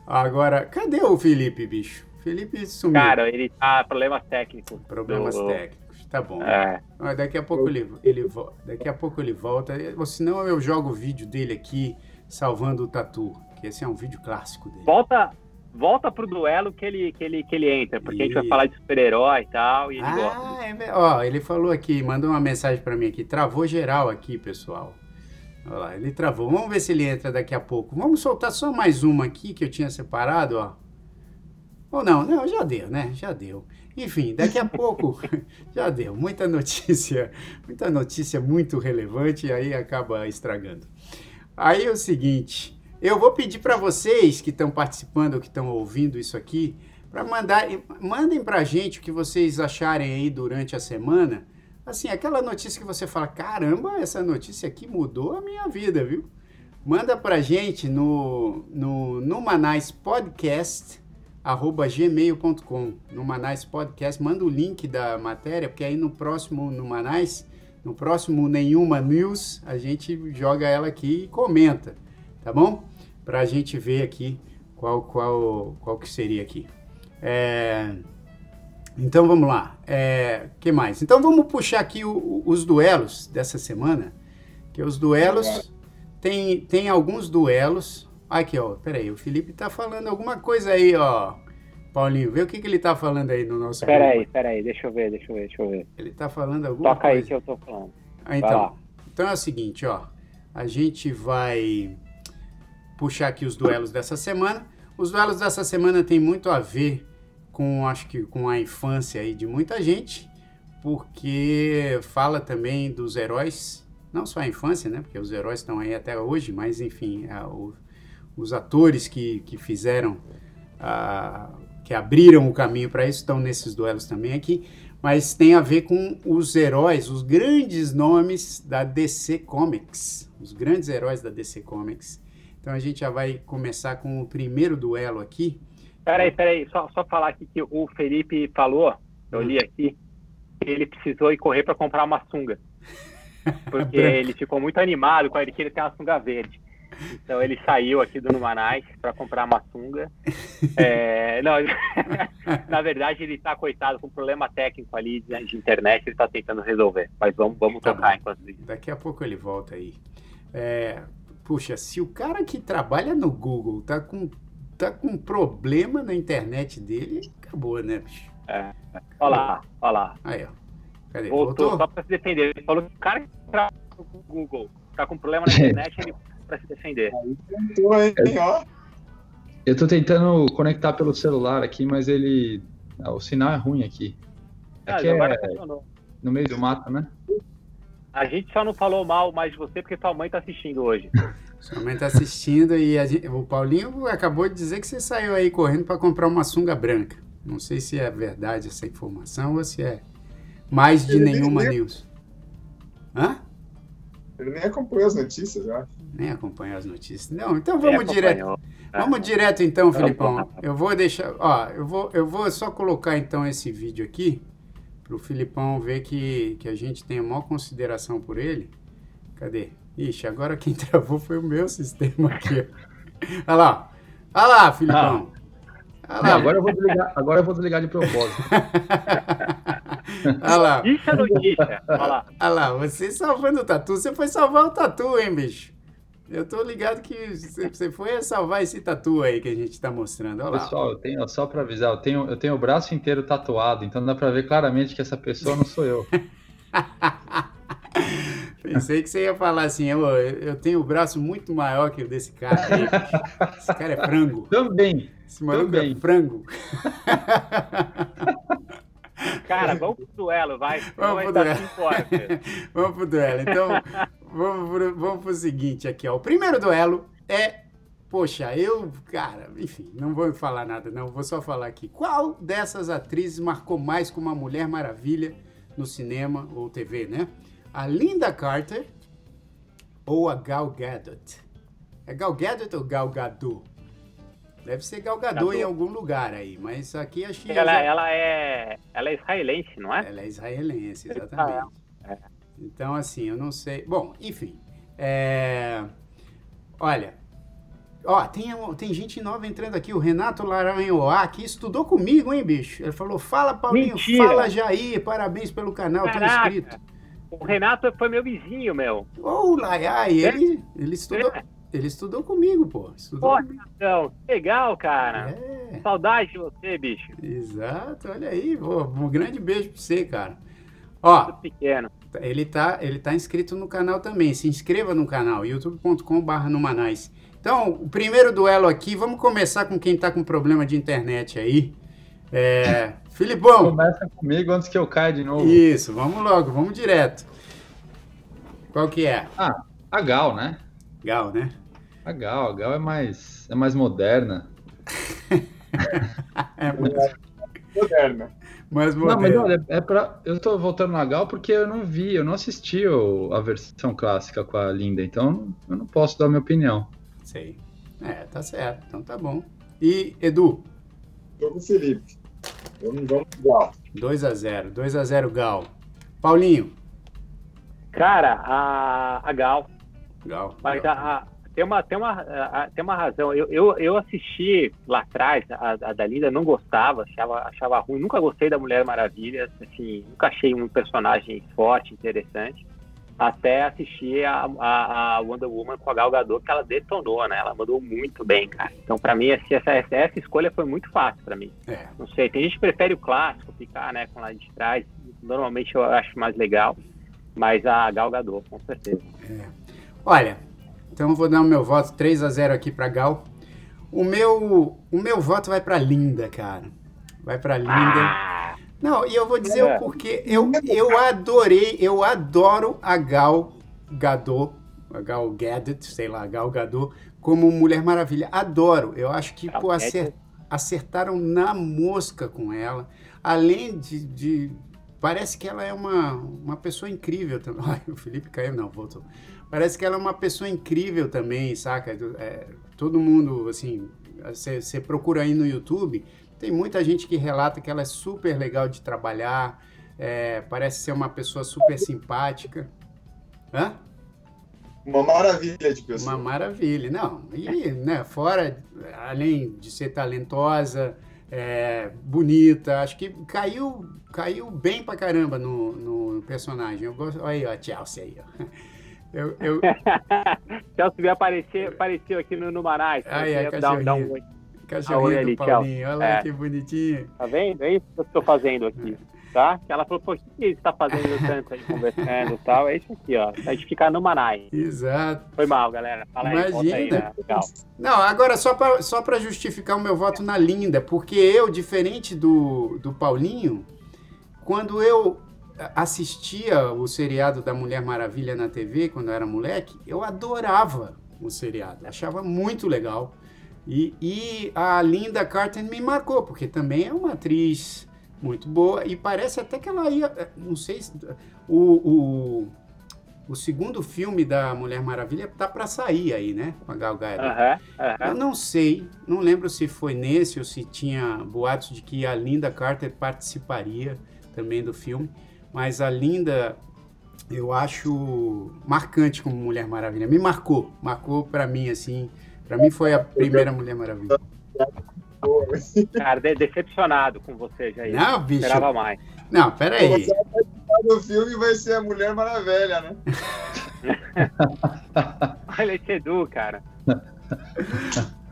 Agora, cadê o Felipe, bicho? Felipe sumiu. Cara, ele tá problemas técnicos. Problemas do- técnicos. Tá bom. É, Daqui a pouco ele, ele daqui a pouco ele volta. Ou senão eu jogo o vídeo dele aqui salvando o tatu, que esse é um vídeo clássico dele. volta, volta pro duelo que ele, que ele, que ele entra, porque a gente vai falar de super-herói e tal, e ele gosta. Ah, é, ver- ó, ele falou aqui, mandou uma mensagem pra mim aqui, travou geral aqui, pessoal. Olha lá, ele travou. Vamos ver se ele entra daqui a pouco. Vamos soltar só mais uma aqui que eu tinha separado, ó. Ou não, não, já deu, né? Já deu. Enfim, daqui a pouco (laughs) já deu. Muita notícia, (laughs) muita notícia muito relevante e aí acaba estragando. Aí é o seguinte, eu vou pedir para vocês que estão participando, que estão ouvindo isso aqui, para mandar, mandem para a gente o que vocês acharem aí durante a semana. Assim, aquela notícia que você fala, caramba, essa notícia aqui mudou a minha vida, viu? Manda pra gente no, no Numanais Podcast, arroba gmail.com. Numanais Podcast, manda o link da matéria, porque aí no próximo Numanais, no próximo Nenhuma News, a gente joga ela aqui e comenta, tá bom? Pra gente ver aqui qual, qual, qual que seria aqui. É... Então vamos lá. É, que mais? Então vamos puxar aqui o- os duelos dessa semana. Que os duelos tem, tem alguns duelos. Aqui, ó. Peraí, o Felipe tá falando alguma coisa aí, ó. Paulinho, vê o que, que ele tá falando aí no nosso Peraí, peraí, deixa eu ver, deixa eu ver, deixa eu ver. Ele tá falando alguma Toca aí coisa. que eu tô falando. Ah, então. Então é o seguinte, ó. A gente vai puxar aqui os duelos dessa semana. Os duelos dessa semana tem muito a ver com, acho que, com a infância aí de muita gente, porque fala também dos heróis, não só a infância, né? Porque os heróis estão aí até hoje, mas enfim, a- o- os atores que, que fizeram, a- que abriram o caminho para isso estão nesses duelos também aqui, mas tem a ver com os heróis, os grandes nomes da DC Comics, os grandes heróis da DC Comics. Então a gente já vai começar com o primeiro duelo aqui. Peraí, peraí, só, só falar aqui que o Felipe falou, eu li aqui, que ele precisou ir correr para comprar uma sunga. (laughs) Porque ele ficou muito animado com ele que ele tem uma sunga verde. Então ele saiu aqui do Numanais para comprar uma sunga. É, (laughs) não, (laughs) na verdade ele tá coitado com um problema técnico ali de, de internet, ele tá tentando resolver. Mas vamos, vamos Tá tocar bom. enquanto isso. Daqui a pouco ele volta aí. É, puxa, se o cara que trabalha no Google tá com, tá com problema na internet dele, acabou, né, bicho? É. Olha lá, olha lá. Aí, ó. Cadê? Voltou, Voltou? só para se defender. Ele falou que o cara que trabalha no Google tá com problema na (laughs) internet, ele para se defender. Ó. Eu tô tentando conectar pelo celular aqui, mas ele. ah, o sinal é ruim aqui. Ah, Aqui agora é funcionou. no meio do mato, né? A gente só não falou mal mais de você porque tua mãe tá assistindo hoje. (laughs) Sua mãe tá assistindo e a gente- o Paulinho acabou de dizer que você saiu aí correndo para comprar uma sunga branca. Não sei se é verdade essa informação ou se é mais de nenhuma news. Hã? Ele nem acompanhou as notícias, eu acho. Nem acompanhou as notícias. Não, então vamos direto. acompanhou. Vamos direto então, Vamos Filipão. Eu vou deixar, ó, eu vou, eu vou só colocar então esse vídeo aqui pro Filipão ver que, que a gente tem a maior consideração por ele. Cadê? Ixi, agora quem (laughs) travou foi o meu sistema aqui. Olha lá. Olha lá, Filipão. Olha Não, lá. agora eu vou desligar, agora eu vou desligar de propósito. (laughs) Olha lá. Isso é notícia. Olha lá. Olha lá, você salvando o tatu. Você foi salvar o tatu, hein, bicho? Eu tô ligado que você foi salvar esse tatu aí que a gente tá mostrando. Olha lá. Pessoal, eu tenho, só pra avisar, eu tenho, eu tenho o braço inteiro tatuado, então dá pra ver claramente que essa pessoa não sou eu. (laughs) Pensei que você ia falar assim, eu, eu tenho o braço muito maior que o desse cara aí. bicho. Esse cara é frango. Também. Esse maluco é Também. frango. (laughs) Cara, vamos pro duelo, vai. Vamos pro dar duelo. (laughs) Vamos pro duelo. Então, vamos pro, vamos pro seguinte aqui, ó. O primeiro duelo é. Poxa, eu, cara, enfim, não vou falar nada, não. Vou só falar aqui. Qual dessas atrizes marcou mais como uma Mulher Maravilha no cinema ou TV, né? A Linda Carter ou a Gal Gadot? É Gal Gadot ou Gal Gadot? Deve ser Gal Gadot, Gadot. em algum lugar aí, mas aqui acho que... Ela, ela é, ela é israelense, não é? Ela é israelense, exatamente. É. Então, assim, eu não sei. Bom, enfim. é, Olha. Ó, tem, tem gente nova entrando aqui. O Renato Laranhoá, que estudou comigo, hein, bicho? Ele falou: fala, Paulinho, Mentira. fala, Jair. Parabéns pelo canal, tô Caraca. inscrito. O Renato foi meu vizinho, meu. Ô, Laiai, ele, ele, estudou, É. ele estudou comigo, pô. Estudou Pô, comigo. Então, legal, cara. É, Saudade de você, bicho. exato. Olha aí, pô, um grande beijo pra você, cara. Ó, Muito pequeno. Ele tá, ele tá inscrito no canal também. Se inscreva no canal, youtube.com.br numanais. Então, o primeiro duelo aqui, vamos começar com quem tá com problema de internet aí. É, (laughs) Filipão, Começa comigo antes que eu caia de novo. isso, vamos logo, vamos direto. Qual que é? A Gal, né? Gal, né? A Gal, a Gal é mais, é mais moderna. (laughs) É mais, Moderna. mais Não, mas olha, é pra, eu tô voltando na Gal porque eu não vi, eu não assisti o- a versão clássica com a Linda, então eu não posso dar minha opinião. Sei. É, tá certo, então tá bom. E, Edu, Tô com o Felipe. Vamos, vamos igual. 2 a 0 2 a 0 Gal. Paulinho. Cara, a, a Gal. Gal. Mas a, a- tem, uma, tem, uma, tem uma razão. Eu, eu, eu assisti lá atrás, a, a da Linda, não gostava, achava, achava ruim. Nunca gostei da Mulher Maravilha. Assim, nunca achei um personagem forte, interessante. Até assistir a, a, a Wonder Woman com a Gal Gadot, que ela detonou, né? Ela mandou muito bem, cara. Então, pra mim, assim, essa, essa, essa escolha foi muito fácil pra mim. É, Não sei, tem gente que prefere o clássico, ficar né, com lá de trás. Normalmente eu acho mais legal. Mas a Gal Gadot, com certeza. Olha, então eu vou dar o meu voto 3 a 0 aqui pra Gal. O meu, o meu voto vai pra Linda, cara. Vai pra Linda. Ah, Não, e eu vou dizer É. o porquê. Eu, eu adorei, eu adoro a Gal Gadot, a Gal Gadot, sei lá, Gal Gadot, como Mulher Maravilha. Adoro. Eu acho que, pô, acer- acertaram na mosca com ela. Além de, de- Parece que ela é uma, uma pessoa incrível também. (laughs) Ai, o Felipe caiu, não, voltou. Parece que ela é uma pessoa incrível também, saca? É, todo mundo, assim, você procura aí no YouTube, tem muita gente que relata que ela é super legal de trabalhar, é, parece ser uma pessoa super simpática. Hã? Uma maravilha de pessoa. Uma maravilha. Não, e né, fora, além de ser talentosa, é, bonita, acho que caiu, caiu bem pra caramba no, no personagem. Eu gosto. Olha aí, ó, a Chelsea aí, ó. Eu, eu, (laughs) Chelsea veio aparecer, apareceu aqui no, no Manaus. Ai, ai, Queria dar, um- um cachorrinho. ali, Paulinho, olha lá É. que bonitinho. Tá vendo? É isso que eu estou fazendo aqui. Tá? Que ela falou, pô, o que ele está fazendo tanto aí, conversando e tal? É isso aqui, ó. A gente ficar no Manaus. Exato. Foi mal, galera. Fala aí, volta aí, Imagina. né? Não, agora só para só pra justificar o meu voto na Linda, porque eu, diferente do, do Paulinho, quando eu assistia o seriado da Mulher Maravilha na TV, quando eu era moleque, eu adorava o seriado, achava muito legal. E, e a Linda Carter me marcou, porque também é uma atriz muito boa e parece até que ela ia. Não sei se. O, o, o segundo filme da Mulher Maravilha tá para sair aí, né? Com a Gal Gadot. Aham, Eu aham. não sei, não lembro se foi nesse ou se tinha boatos de que a Linda Carter participaria também do filme, mas a Linda eu acho marcante como Mulher Maravilha. Me marcou, marcou pra mim assim. Pra mim foi a primeira Mulher Maravilha. Cara, de- decepcionado com você, Jair. Não, bicho. Esperava mais. Não, peraí. No filme vai ser a Mulher Maravilha, né? (laughs) Olha esse Edu, cara.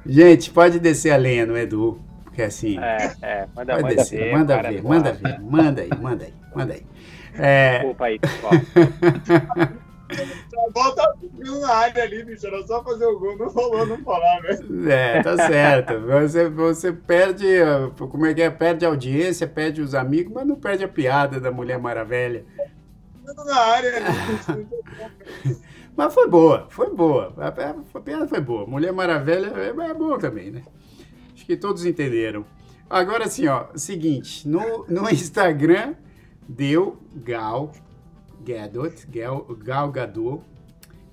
Gente, pode descer a lenha no Edu, porque assim. É, é. Manda, manda descer, ver. manda ver, manda ver, manda aí, manda aí, manda aí. É, Desculpa aí, pessoal. Bota na área ali, bicho. Era só fazer o gol. Não rolou não falar, né? É, tá certo. Você, você perde, como é que é? Perde a audiência, perde os amigos, mas não perde a piada da Mulher Maravilha. Tudo na área ali. (laughs) Mas foi boa, foi boa. A, piada foi boa. Mulher Maravilha é, é bom também, né? Que todos entenderam. Agora assim, ó, seguinte, no, no (laughs) Instagram deu Gal Gadot, Gal, Gal Gadot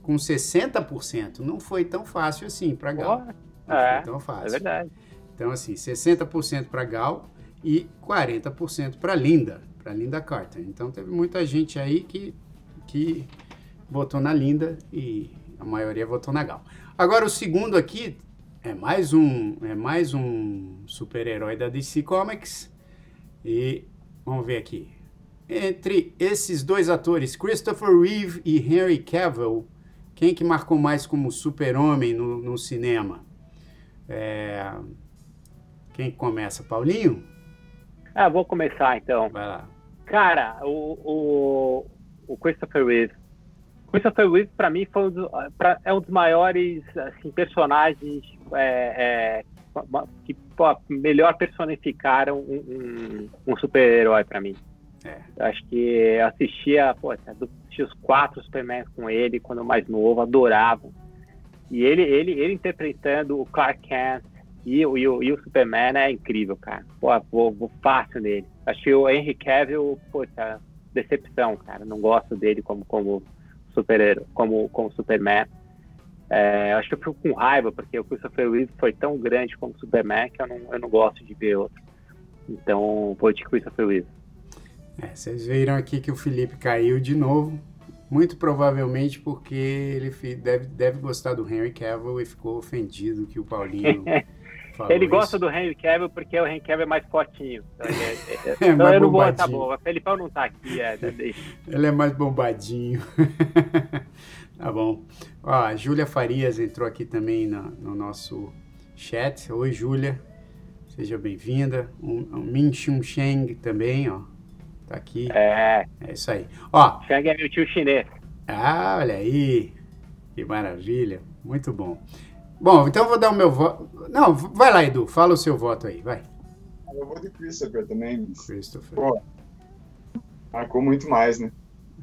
com 60%. Não foi tão fácil assim para Gal. Não é, foi tão É fácil. verdade. Então, assim, 60% para Gal e 40% para Linda, para Linda Carter. Então, teve muita gente aí que, que votou na Linda e a maioria votou na Gal. Agora, o segundo aqui é mais um, é mais um super-herói da DC Comics. E vamos ver aqui. Entre esses dois atores, Christopher Reeve e Henry Cavill, quem que marcou mais como super-homem no, no cinema? É, quem começa? Paulinho? Ah, vou começar então. Vai lá. Cara, o, o, o Christopher Reeve. Christopher Reeve, pra mim, foi um dos, pra- é um dos maiores assim, personagens é, é, que pô, melhor personificaram um, um- um super-herói pra mim. É. Acho que assistia, pô, assistia os quatro Superman com ele quando eu mais novo, adorava. E ele, ele, ele interpretando o Clark Kent e, o- e, o, e o Superman é incrível, cara. Pô, vou, vou fácil nele. Acho que o Henry Cavill, poxa, decepção, cara. Não gosto dele como, como super como, como Superman. É, acho que eu fico com raiva, porque o Christopher Reeve foi tão grande como Superman que eu não, eu não gosto de ver outro. Então, vou de Christopher Reeve. É, vocês viram aqui que o Felipe caiu de novo. Muito provavelmente porque ele deve, deve gostar do Henry Cavill e ficou ofendido que o Paulinho (laughs) falou Ele gosta isso. do Henry Cavill porque o Henry Cavill é mais fortinho. Então, é- é- (laughs) É, então mais eu não vou, tá bom. O Felipão não tá aqui, é, (laughs) deixa. Ele é mais bombadinho. (laughs) tá bom. Ó, a Júlia Farias entrou aqui também na- no nosso chat. Oi, Júlia. Seja bem-vinda. Um, um Min Chun Sheng também, ó. Tá aqui. É, É isso aí. Ó, Shang é meu tio chinês. ah, olha aí. Que maravilha. Muito bom. Bom, então eu vou dar o meu voto. Não, vai lá, Edu. Fala o seu voto aí, vai. Eu vou de Christopher também. Christopher. Pô, marcou muito mais, né?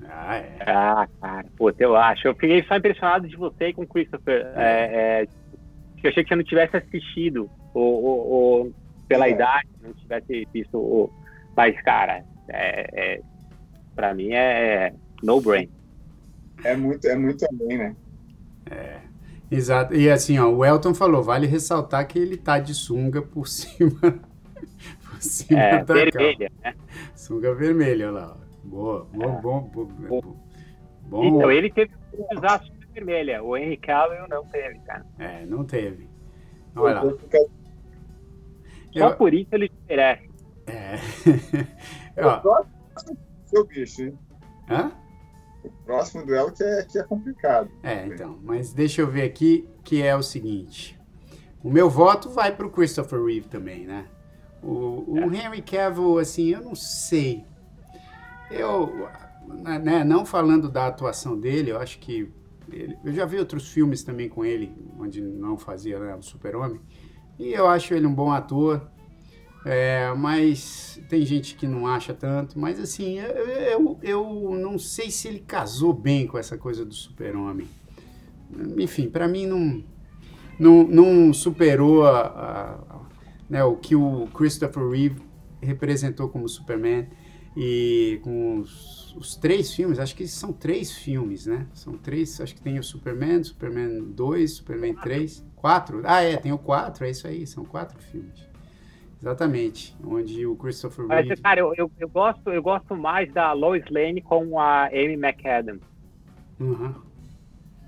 Ah, é. Ah, cara, puta, eu acho. Eu fiquei só impressionado de você e com o Christopher. É, é, eu achei que você não tivesse assistido, ou, ou- ou pela É. idade, não tivesse visto o. Mas, cara, é, é, pra mim é no brain. É muito, é muito além, né? Exato. E assim, ó, o Elton falou, vale ressaltar que ele tá de sunga por (laughs) cima. por cima É, da vermelha, né? Sunga vermelha, olha lá. ó. Boa, bom, bom, bom. bom, bom. Então, ele teve que usar a sunga vermelha. O Henry Cavill não teve, cara. É, não teve. Olha lá. Eu ficar- Só Eu- por isso ele merece. É. (laughs) Ó, Seu bicho, hein? hã? O próximo duelo que é, que é complicado. É, então, mas deixa eu ver aqui que é o seguinte. O meu voto vai pro Christopher Reeve também, né? O, o Henry Cavill, assim, eu não sei. Eu, né, não falando da atuação dele, eu acho que ele- eu já vi outros filmes também com ele, onde não fazia né, o Super-Homem, e eu acho ele um bom ator. É, mas tem gente que não acha tanto. Mas assim, eu, eu, eu não sei se ele casou bem com essa coisa do super-homem. Enfim, para mim não, não, não superou a, a- né, o que o Christopher Reeve representou como Superman. E com os, os três filmes, acho que são três filmes, né? São três, acho que tem o Superman, Superman 2, Superman 3, quatro. Ah, é, tem o quatro, é isso aí, são quatro filmes. Exatamente, onde o Christopher Mas, Reeve... cara, eu, eu, eu gosto, eu gosto mais da Lois Lane com a Amy McAdams Uhum.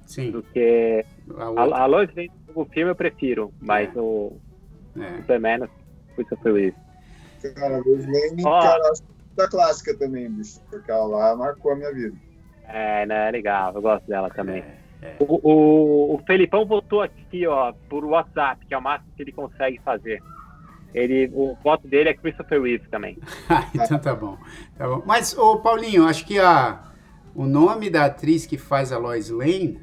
Sim, do que. a outra, A, a Lois Lane no filme eu prefiro, mas É. o é. Superman, Christopher Reeve. Cara, o Lane, Ó. cara, da clássica também, bicho. Porque ela lá marcou a minha vida. É, né, é legal, eu gosto dela também. É, O, o, o Felipão votou aqui, ó, por WhatsApp, que é o máximo que ele consegue fazer. Ele, o voto dele é Christopher Reeve também. (laughs) Então tá bom, tá bom. Mas, ô Paulinho, acho que a, o nome da atriz que faz a Lois Lane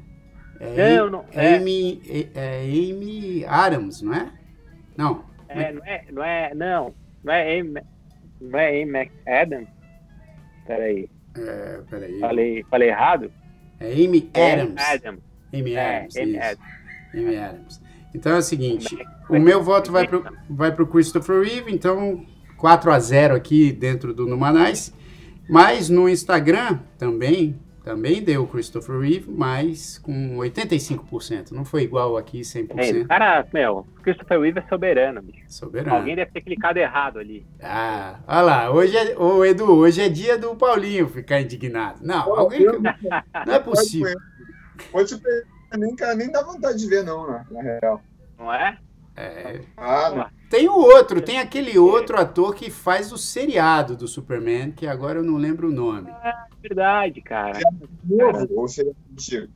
é, Não, não, é. Amy, é, é Amy Adams, não é? Não, É, não é, não é, não, não é Amy, não é Amy McAdams? Peraí, é, peraí. falei, falei errado? É Amy Amy Adams. Adams. Amy É, Adams, Amy. Adams. Amy Adams. Então é o seguinte, o meu voto vai pro, vai pro Christopher Reeve, então 4 a 0 aqui dentro do Numanais. Mas no Instagram também, também deu Christopher Reeve, mas com 85%. Não foi igual aqui É, o 100%. cara, meu, Christopher Reeve é soberano, bicho. Soberano. Alguém deve ter clicado errado ali. Ah, olha lá, hoje é, ô Edu, hoje é dia do Paulinho ficar indignado. Não, alguém, não é possível. Pode super. Nem, cara, nem dá vontade de ver, não, né? Na real. Não é? É, Ah, não. Tem o outro, tem aquele outro ator que faz o seriado do Superman, que agora eu não lembro o nome. Verdade, cara. Novo, ou seria antigo.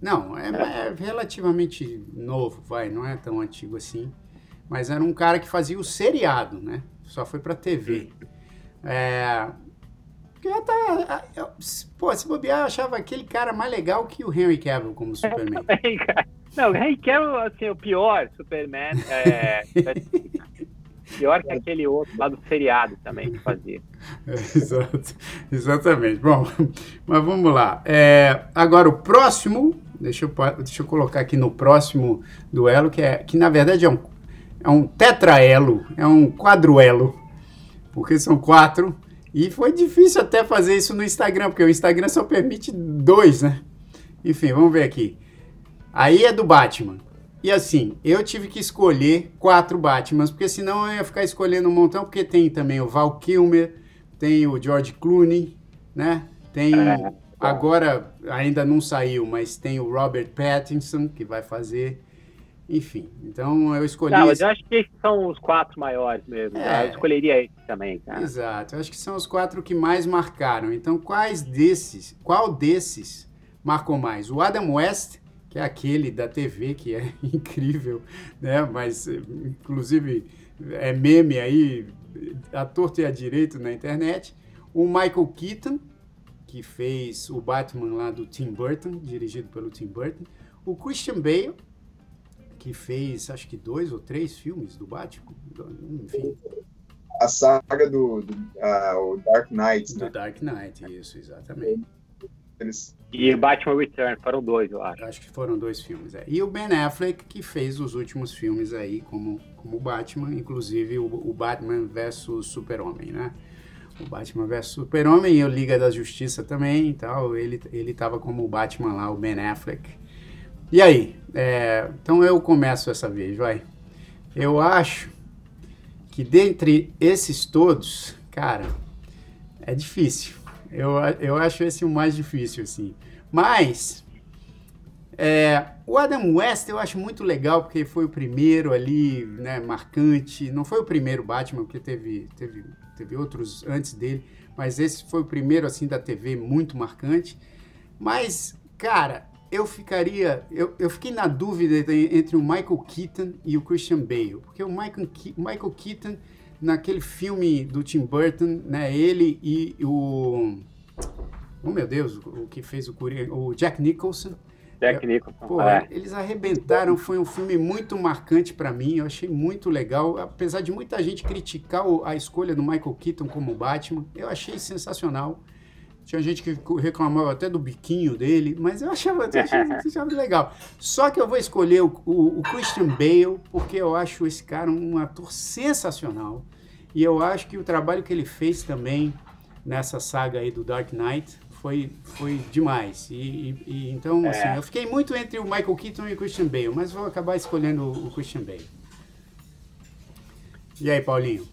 Não, é, é relativamente novo, vai, não é tão antigo assim. Mas era um cara que fazia o seriado, né? Só foi pra TV. É. porque Já tá. eu- Pô, se bobear, eu achava aquele cara mais legal que o Henry Cavill como Superman. (laughs) Também. Não, o Henry Cavill, assim, o pior Superman. É, (laughs) pior que aquele outro lá do seriado também que fazia. É, (laughs) exato, exatamente. Bom, mas vamos lá. É, agora o próximo, deixa eu, deixa eu colocar aqui no próximo duelo, que, é, que na verdade é um, é um tetraelo, é um quadruelo, porque são quatro. E foi difícil até fazer isso no Instagram, porque o Instagram só permite dois, né? Enfim, vamos ver aqui. Aí é do Batman. E assim, eu tive que escolher quatro Batmans, porque senão eu ia ficar escolhendo um montão, porque tem também o Val Kilmer, tem o George Clooney, né? Tem o, agora ainda não saiu, mas tem o Robert Pattinson que vai fazer. Enfim, então eu escolhi. Não, mas esse- eu acho que esses são os quatro maiores mesmo. É. tá? Eu escolheria esse também, cara. Exato, eu acho que são os quatro que mais marcaram. Então, quais desses, qual desses marcou mais? O Adam West, que é aquele da TV que é (laughs) incrível, né? Mas inclusive é meme aí, a torto e a direito na internet. O Michael Keaton, que fez o Batman lá do Tim Burton, dirigido pelo Tim Burton. O Christian Bale, que fez acho que dois ou três filmes do Batman. Enfim, A saga do, do o Dark Knight, do né? Dark Knight, isso, exatamente. Eles, E Batman Return, foram dois, eu acho. Acho que foram dois filmes. É. E o Ben Affleck, que fez os últimos filmes aí como, como Batman, inclusive o, o Batman versus Super-Homem, né? O Batman versus Super-Homem e o Liga da Justiça também e tal. Ele, ele tava como o Batman lá, o Ben Affleck. E aí? É, então eu começo essa vez, vai. Eu acho que dentre esses todos, cara, é difícil. Eu, eu acho esse o mais difícil, assim. Mas é, o Adam West eu acho muito legal, porque foi o primeiro ali, né, marcante. Não foi o primeiro Batman, porque teve, teve, teve outros antes dele, mas esse foi o primeiro, assim, da TV muito marcante. Mas, cara, eu ficaria. Eu, eu fiquei na dúvida entre o Michael Keaton e o Christian Bale. Porque o Michael, Ke- Michael Keaton, naquele filme do Tim Burton, né? Ele e o. Oh meu Deus, o que fez o Coringa, o Jack Nicholson. Jack Nicholson. Pô, é. eles arrebentaram, foi um filme muito marcante pra mim, eu achei muito legal, apesar de muita gente criticar a escolha do Michael Keaton como Batman, eu achei sensacional. Tinha gente que reclamava até do biquinho dele, mas eu achava, eu achava, (laughs) achava legal. Só que eu vou escolher o, o- o Christian Bale, porque eu acho esse cara um ator sensacional. E eu acho que o trabalho que ele fez também nessa saga aí do Dark Knight foi, foi demais. E, e- e então, assim, eu fiquei muito entre o Michael Keaton e o Christian Bale, mas vou acabar escolhendo o, o Christian Bale. E aí, Paulinho?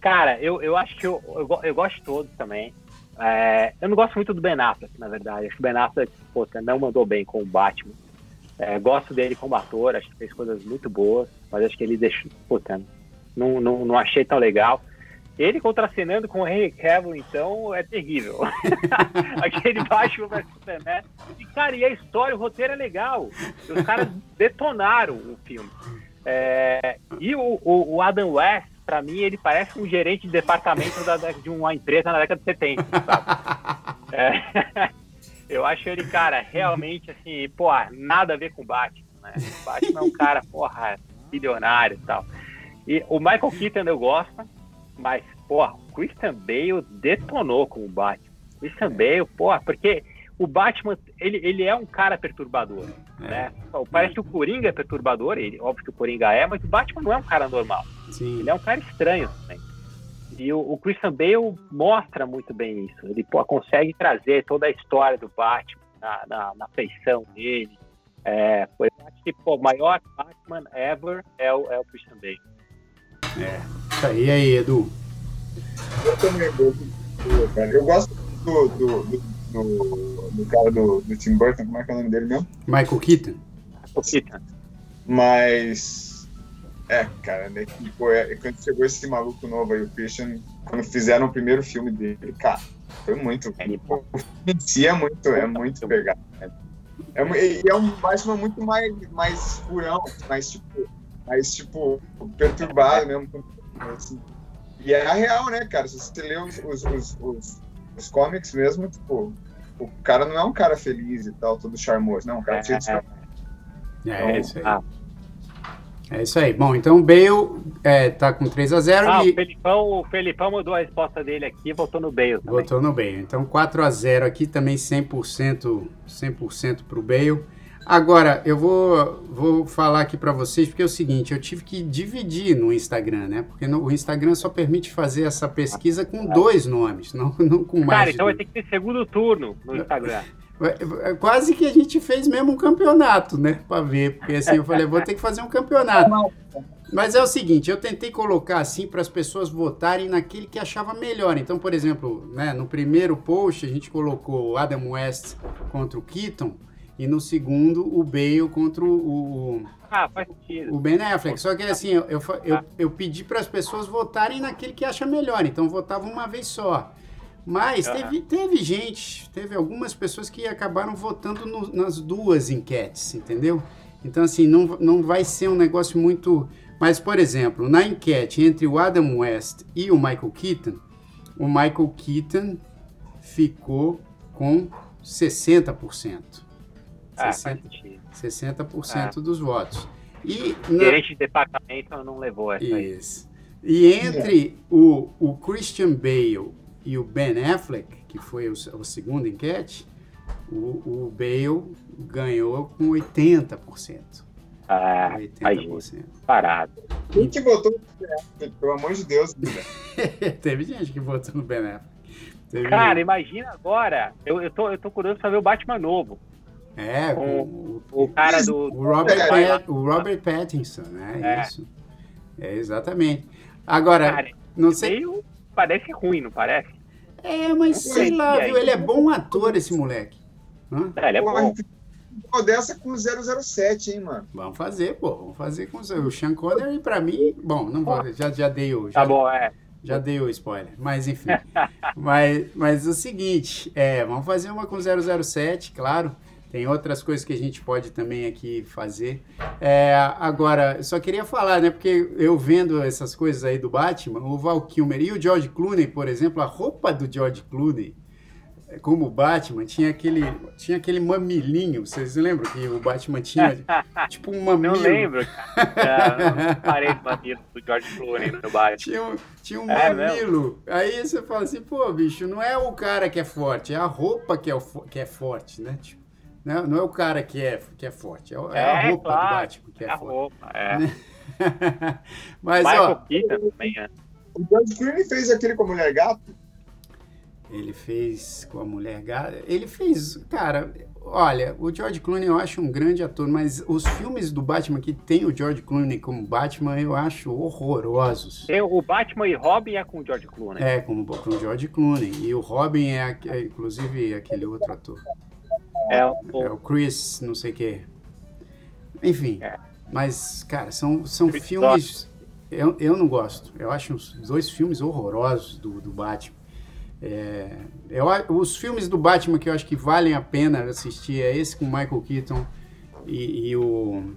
Cara, eu, eu acho que eu, eu, eu gosto de todos também. É, eu não gosto muito do Ben Affleck, na verdade. Acho que o Ben Affleck puta, não mandou bem com o Batman. É, gosto dele como ator, acho que fez coisas muito boas, mas acho que ele deixou. Puta, não, não, não achei tão legal. Ele contracenando com o Henry Cavill, então, é terrível. (laughs) Aquele Batman vs Superman. E, cara, e a história, o roteiro é legal. Os caras detonaram o filme. É, e o, o, o Adam West, pra mim, ele parece um gerente de departamento da, de uma empresa na década de 70, sabe? (laughs) É, eu acho ele, cara, realmente, assim, pô, nada a ver com o Batman, né? O Batman é um cara, porra, bilionário e tal. E o Michael Keaton eu gosto, mas, porra, o Christian Bale detonou com o Batman. Christian Bale, porra, porque o Batman, ele, ele é um cara perturbador, né? Parece que o Coringa é perturbador, ele, óbvio que o Coringa é, mas o Batman não é um cara normal. Sim. Ele é um cara estranho também. E o, o Christian Bale mostra muito bem isso. Ele pô, consegue trazer toda a história do Batman na, na, na feição dele. É, foi, eu acho que pô, o maior Batman ever é o, é o Christian Bale. Isso aí, e aí, Edu? eu também gosto. Eu gosto do, do, do, do, do cara do, do Tim Burton, como é que é o nome dele mesmo? Michael Keaton? O Keaton. Mas. É, cara, né? pô, é, quando chegou esse maluco novo aí, o Christian, quando fizeram o primeiro filme dele, cara, foi muito. Ele- pô, o filme em si é muito, é muito pegado. né? É, e é um Batman muito mais, mais furão, mais tipo, mais tipo, perturbado mesmo. assim. E é a real, né, cara? Se você lê os, os, os, os, os comics mesmo, tipo, o cara não é um cara feliz e tal, todo charmoso, não, um cara cheio de É, É, isso aí. Ah, É isso aí. Bom, então o Bale é, tá com 3 a 0 ah, e o, Felipão, o Felipão mudou a resposta dele aqui e voltou no Bale também. votou no Bale. Então 4 a 0 aqui também 100%, 100% pro Bale. Agora, eu vou, vou falar aqui para vocês, porque é o seguinte, eu tive que dividir no Instagram, né? Porque no, o Instagram só permite fazer essa pesquisa com dois nomes, não, (laughs) não com mais Cara, então vai ter que ter segundo turno no Instagram. É- é Quase que a gente fez mesmo um campeonato, né? Pra ver. Porque assim, eu falei, vou ter que fazer um campeonato. Mas é o seguinte, eu tentei colocar assim para as pessoas votarem naquele que achava melhor. Então, por exemplo, né, no primeiro post a gente colocou o Adam West contra o Keaton e no segundo o Bale contra o, o, Ah, faz sentido. o Ben Affleck. Só que assim, eu, eu, fa- eu, eu pedi para as pessoas votarem naquele que acha melhor. Então votava uma vez só. Mas teve, teve gente, teve algumas pessoas que acabaram votando no- nas duas enquetes, entendeu? Então, assim, não, não vai ser um negócio muito. Mas, por exemplo, na enquete entre o Adam West e o Michael Keaton, o Michael Keaton ficou com 60%. Ah, 60%, faz sentido. 60% dos votos. E na- Gerente de departamento não levou essa aí. Isso. E entre o, o Christian Bale e o Ben Affleck, que foi o, o segundo enquete, o, o Bale ganhou com 80%. Ah, aí, 80%. parado. Quem que votou no Ben Affleck, pelo amor de Deus, cara? (laughs) Teve gente que votou no Ben Affleck. Teve- Cara, imagina agora. Eu, eu, tô, eu tô curioso pra ver o Batman novo. É, com o- o, O cara do. o Robert, É. Pat- o Robert Pattinson, né? É. Isso. É, exatamente. Agora, Cara, não sei. meio. Parece ruim, não parece? É, mas sei lá, aí? viu? Ele é bom ator, esse moleque. Hã? É, ele é bom. Pô, dessa com 007, hein, mano? Vamos fazer, pô. Vamos fazer com o Sean Connery, pra mim, bom, não vou, já, já dei o, já, Tá bom, é. já dei o spoiler, mas enfim. (laughs) mas, mas o seguinte, é, vamos fazer uma com 007, claro. Tem outras coisas que a gente pode também aqui fazer. É, agora, só queria falar, né? Porque eu vendo essas coisas aí do Batman, o Val Kilmer e o George Clooney, por exemplo, a roupa do George Clooney, é, como Batman, tinha aquele, tinha aquele mamilinho. Vocês lembram que o Batman tinha (laughs) tipo um mamilo? Não lembro, cara. (laughs) Não, parei do mamilo do George Clooney no Batman. Tinha um, tinha um É mamilo. Aí você fala assim, pô, bicho, não é o cara que é forte, é a roupa que é, o que é forte, né? Tipo, não, não é o cara que é, que é forte, é, é a É, roupa claro, do Batman que é, É a forte. roupa, é. (laughs) Mas, Michael ó, Keaton também, né? O George Clooney fez aquele com a Mulher Gato? ele fez com a mulher gata. Ele fez, cara, olha, o George Clooney eu acho um grande ator, mas os filmes do Batman que tem o George Clooney como Batman eu acho horrorosos. Tem o Batman e Robin é com o George Clooney. É, como com o George Clooney. E o Robin é, é, inclusive aquele outro ator. É, o, É o Chris, não sei o quê. Enfim. É. Mas, cara, são, são Chris filmes. Eu, eu não gosto. Eu acho os dois filmes horrorosos do, do Batman. É, eu os filmes do Batman que eu acho que valem a pena assistir é esse com o Michael Keaton e, e o.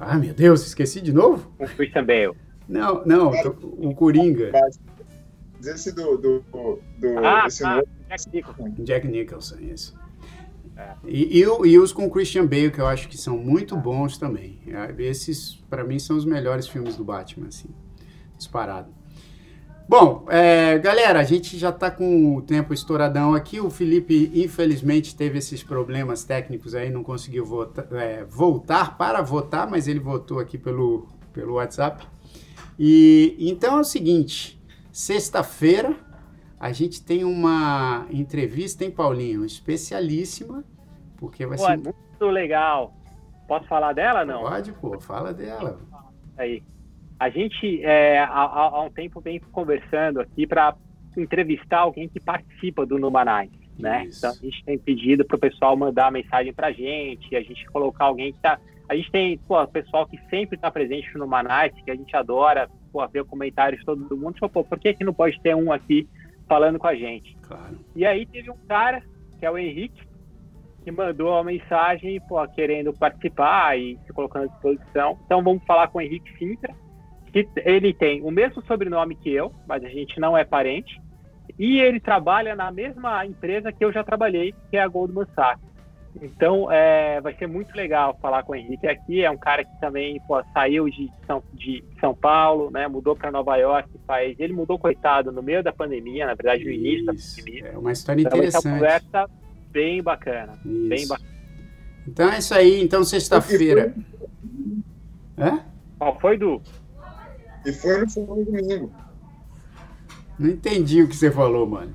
Ah, meu Deus, esqueci de novo? o Christian Bale. Não, não, tô- o Coringa, Esse do. do, do Ah, esse tá. Jack Nicholson. Jack Nicholson, isso. É. E, e, e os com Christian Bale, que eu acho que são muito bons também. É, Esses, pra mim, são os melhores filmes do Batman, assim, disparado. Bom, é, galera, a gente já tá com o tempo estouradão aqui. O Felipe, infelizmente, teve esses problemas técnicos aí, não conseguiu é, voltar para votar, mas ele votou aqui pelo, pelo WhatsApp. E então é o seguinte: sexta-feira a gente tem uma entrevista, hein, Paulinho? Especialíssima, porque vai Pô, é ser. muito legal. Posso falar dela, não? Pode, pô, fala dela. Aí. A gente, é, há, há- um tempo, vem conversando aqui para entrevistar alguém que participa do Numanais, né? Então, a gente tem pedido para o pessoal mandar mensagem para a gente, a gente colocar alguém que tá... A gente tem, pô, pessoal que sempre está presente no Numanais, que a gente adora, pô, ver comentários de todo mundo. Tipo, pô, por que, que não pode ter um aqui falando com a gente? Claro. E aí teve um cara, que é o Henrique, que mandou uma mensagem, pô, querendo participar e se colocando à disposição. Então vamos falar com o Henrique Sintra, que ele tem o mesmo sobrenome que eu, mas a gente não é parente. E ele trabalha na mesma empresa que eu já trabalhei, que é a Goldman Sachs. Então, é, vai ser muito legal falar com o Henrique aqui. É um cara que também pô, saiu de São, de São Paulo, né, mudou para Nova York. Faz, ele mudou, coitado, no meio da pandemia, na verdade, no início da pandemia. É uma história Então, essa interessante. conversa bem bacana. Bem Isso. bacana. Então é isso aí. Então, sexta-feira. Hã? Qual foi, Du? E foi no no domingo. Não entendi o que você falou, mano.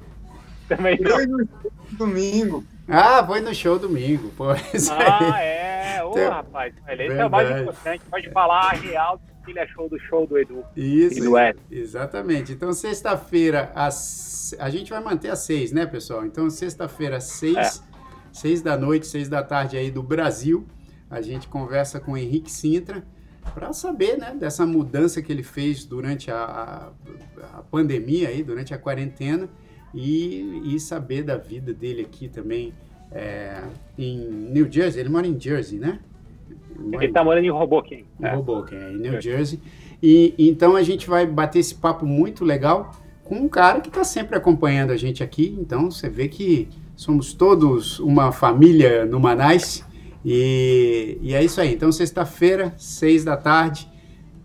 Também não. Foi no domingo. Ah, foi no show domingo. Pô, (laughs) Ah, é. Ô, rapaz. Ele é o mais importante. Pode falar a real do que ele achou do show do Edu. Isso, E do Ed. exatamente. Então, sexta-feira, às- a gente vai manter às seis, né, pessoal? Então, sexta-feira, às seis, É. seis da noite, seis da tarde aí do Brasil, a gente conversa com o Henrique Sintra para saber, né, dessa mudança que ele fez durante a, a- a pandemia aí, durante a quarentena e, e saber da vida dele aqui também é, em New Jersey. Ele mora em Jersey, né? Ele tá morando em Hoboken. em É. Hoboken, é, em New Jersey. E então a gente vai bater esse papo muito legal com um cara que está sempre acompanhando a gente aqui. Então você vê que somos todos uma família no Manais. E, e é isso aí. Então, sexta-feira, seis da tarde,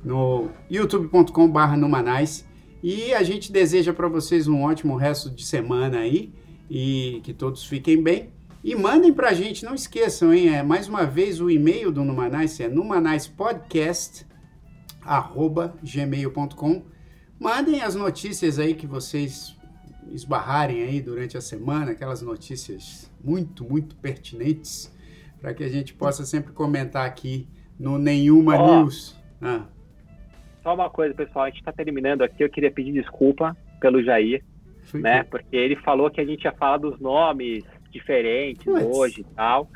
no youtube.com.br Numanais. E a gente deseja para vocês um ótimo resto de semana aí e que todos fiquem bem. E mandem para a gente, não esqueçam, hein? É, mais uma vez o e-mail do Numanais é numanaispodcast@gmail.com. Mandem as notícias aí que vocês esbarrarem aí durante a semana, aquelas notícias muito, muito pertinentes, para que a gente possa sempre comentar aqui no Nenhuma Ó. News. Ah, Só uma coisa, pessoal, a gente está terminando aqui. Eu queria pedir desculpa pelo Jair, foi né? Porque ele falou que a gente ia falar dos nomes diferentes Puts. hoje e tal.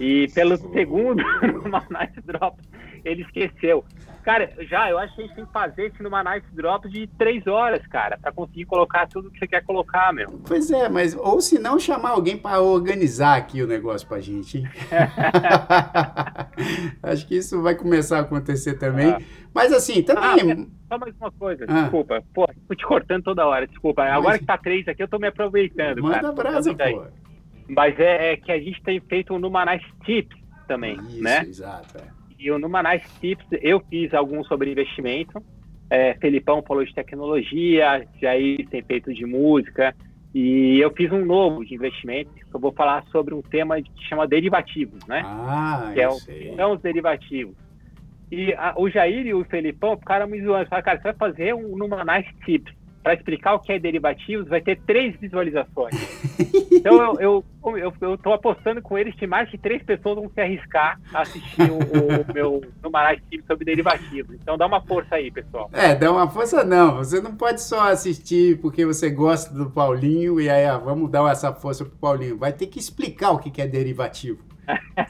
E pelo segundo (laughs) Nice Drop, ele esqueceu. Cara, já, eu acho que a gente tem que fazer esse numa Nice Drop de três horas, cara, para conseguir colocar tudo que você quer colocar, meu. Pois é, mas ou se não chamar alguém para organizar aqui o negócio pra gente, hein? (laughs) Acho que isso vai começar a acontecer também. Ah. Mas assim, também. Só mais uma coisa, Ah. desculpa. Pô, tô te cortando toda hora, desculpa. Agora que tá três aqui, eu tô me aproveitando, cara. manda brasa, Tá pô. Mas é, é que a gente tem feito um Numanais Tips também, Isso, né? exato. é. E o Numanais Tips, eu fiz alguns sobre investimento. É, Felipão falou de tecnologia, Jair tem feito de música. E eu fiz um novo de investimento, que eu vou falar sobre um tema que chama derivativos, né? Ah, que é o, são os derivativos. E a- o Jair e o Felipão ficaram me zoando. Falaram, cara, você vai fazer um Numanais Tips. Para explicar o que é derivativos, vai ter três visualizações. então eu, eu, eu, eu tô apostando com eles que mais de três pessoas vão se arriscar a assistir o, o meu Tips sobre derivativos. Então dá uma força aí, pessoal. É, dá uma força não. Você não pode só assistir porque você gosta do Paulinho e aí ah, vamos dar essa força pro Paulinho. Vai ter que explicar o que é derivativo.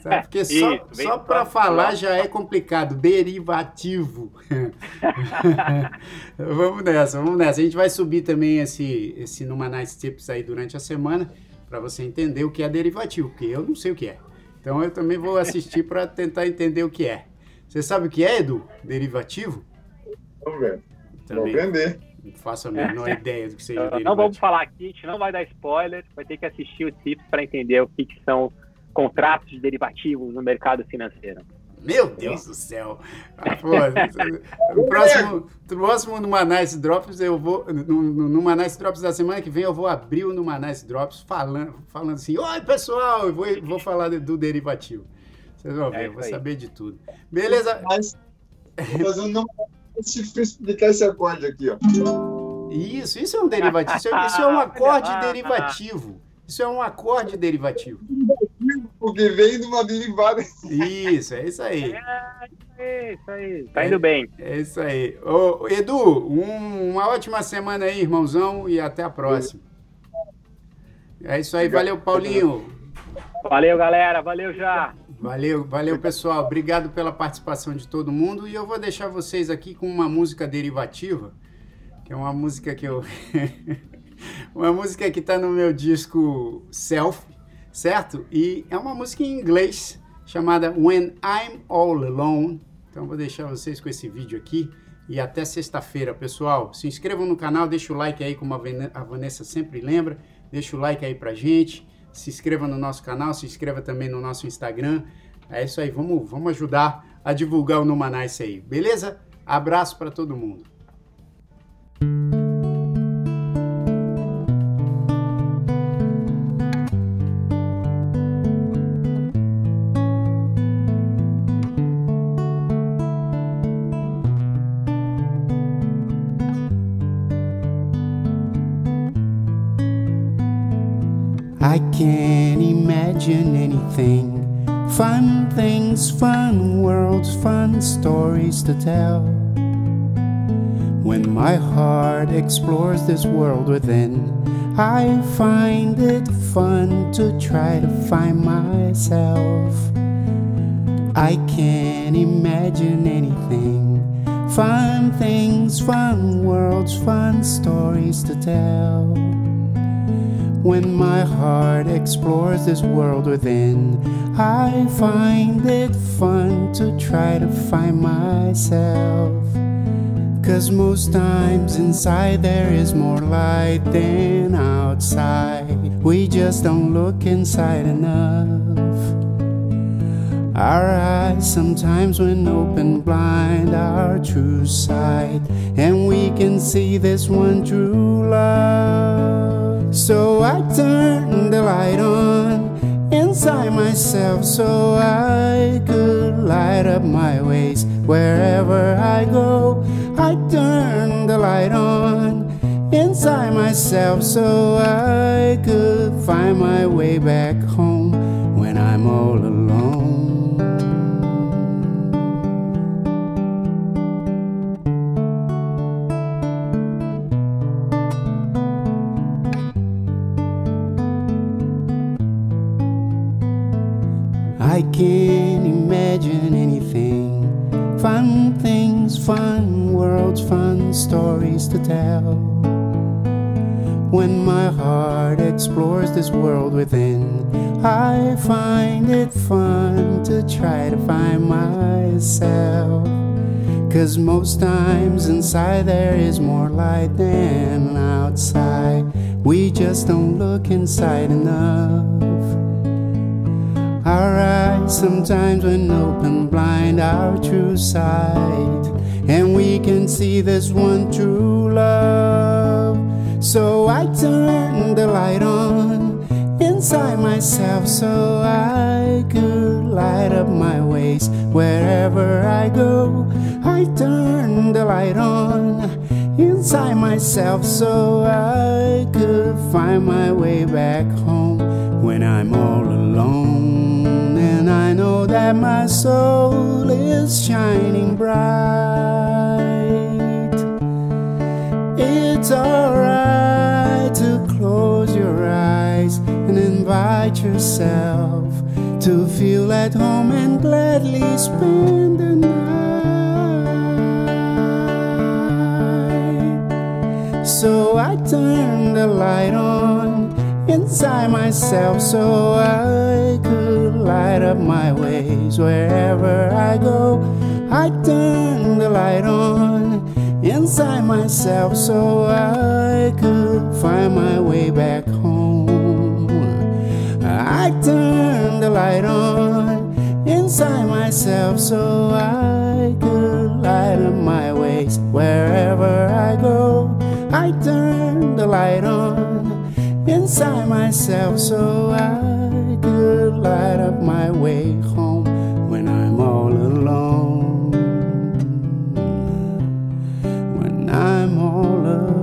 Sabe? Porque só, Isso, só para falar já é complicado. Derivativo. (laughs) vamos nessa, vamos nessa. A gente vai subir também esse, esse Numa Nice Tips aí durante a semana para você entender o que é derivativo, porque eu não sei o que é. Então eu também vou assistir para tentar entender o que é. Você sabe o que é, Edu? Derivativo? Vamos ver. Vou Também aprender. não faço a menor (laughs) ideia do que seja Não vamos falar aqui, a gente não vai dar spoiler, vai ter que assistir o Tips para entender o que, que são contratos de derivativos no mercado financeiro. Meu Deus do céu. Ah, pô, (laughs) o próximo, o próximo no Nice Drops, eu vou. No, no, no Drops da semana que vem, eu vou abrir o Numa Nice Drops falando, falando assim: Oi, pessoal, eu vou, vou falar do derivativo. Vocês vão ver, É eu vou aí. saber de tudo. Beleza? Mas (laughs) fazer um não para explicar esse acorde aqui, ó. Isso, isso é um derivativo. Isso é, isso é um (laughs) acorde derivativo. Isso é um acorde derivativo. Porque vem de uma derivada. (laughs) Isso, é isso aí. É isso aí, tá indo bem. É isso aí. Ô, Edu, um- uma ótima semana aí, irmãozão, e até a próxima. É isso aí, valeu, Paulinho. Valeu, galera, valeu já. Valeu, valeu, pessoal. Obrigado pela participação de todo mundo. E eu vou deixar vocês aqui com uma música derivativa, que é uma música que eu. (laughs) uma música que está no meu disco Self, certo? E é uma música em inglês chamada When I'm All Alone. Então vou deixar vocês com esse vídeo aqui. E até sexta-feira, pessoal. Se inscrevam no canal, deixa o like aí, como a Vanessa sempre lembra. Deixa o like aí pra gente. Se inscreva no nosso canal, se inscreva também no nosso Instagram. É isso aí, vamos, vamos ajudar a divulgar o Numanice aí, beleza? Abraço para todo mundo. Imagine anything. Fun things, fun worlds, fun stories to tell. When my heart explores this world within, I find it fun to try to find myself. I can't imagine anything. Fun things, fun worlds, fun stories to tell. When my heart explores this world within, I find it fun to try to find myself. Cause most times inside there is more light than outside. We just don't look inside enough. Our eyes sometimes, when open, blind our true sight, and we can see this one true love. So I turn the light on inside myself so I could light up my ways wherever I go. I turn the light on inside myself so I could find my way back home when I'm all alone. I can't imagine anything. Fun things, fun worlds, fun stories to tell. When my heart explores this world within, I find it fun to try to find myself. Cause most times inside there is more light than outside. We just don't look inside enough. Eyes sometimes when open blind our true sight, and we can see this one true love. So I turn the light on inside myself so I could light up my ways wherever I go. I turn the light on inside myself so I could find my way back home when I'm all alone. That my soul is shining bright. It's alright to close your eyes and invite yourself to feel at home and gladly spend the night. So I turn the light on inside myself so I could light up my ways wherever I go. I turn the light on inside myself so I could find my way back home. I turn the light on inside myself so I could light up my ways wherever I go. I turn the light on inside myself so I could light up my way home when I'm all alone. When I'm all alone.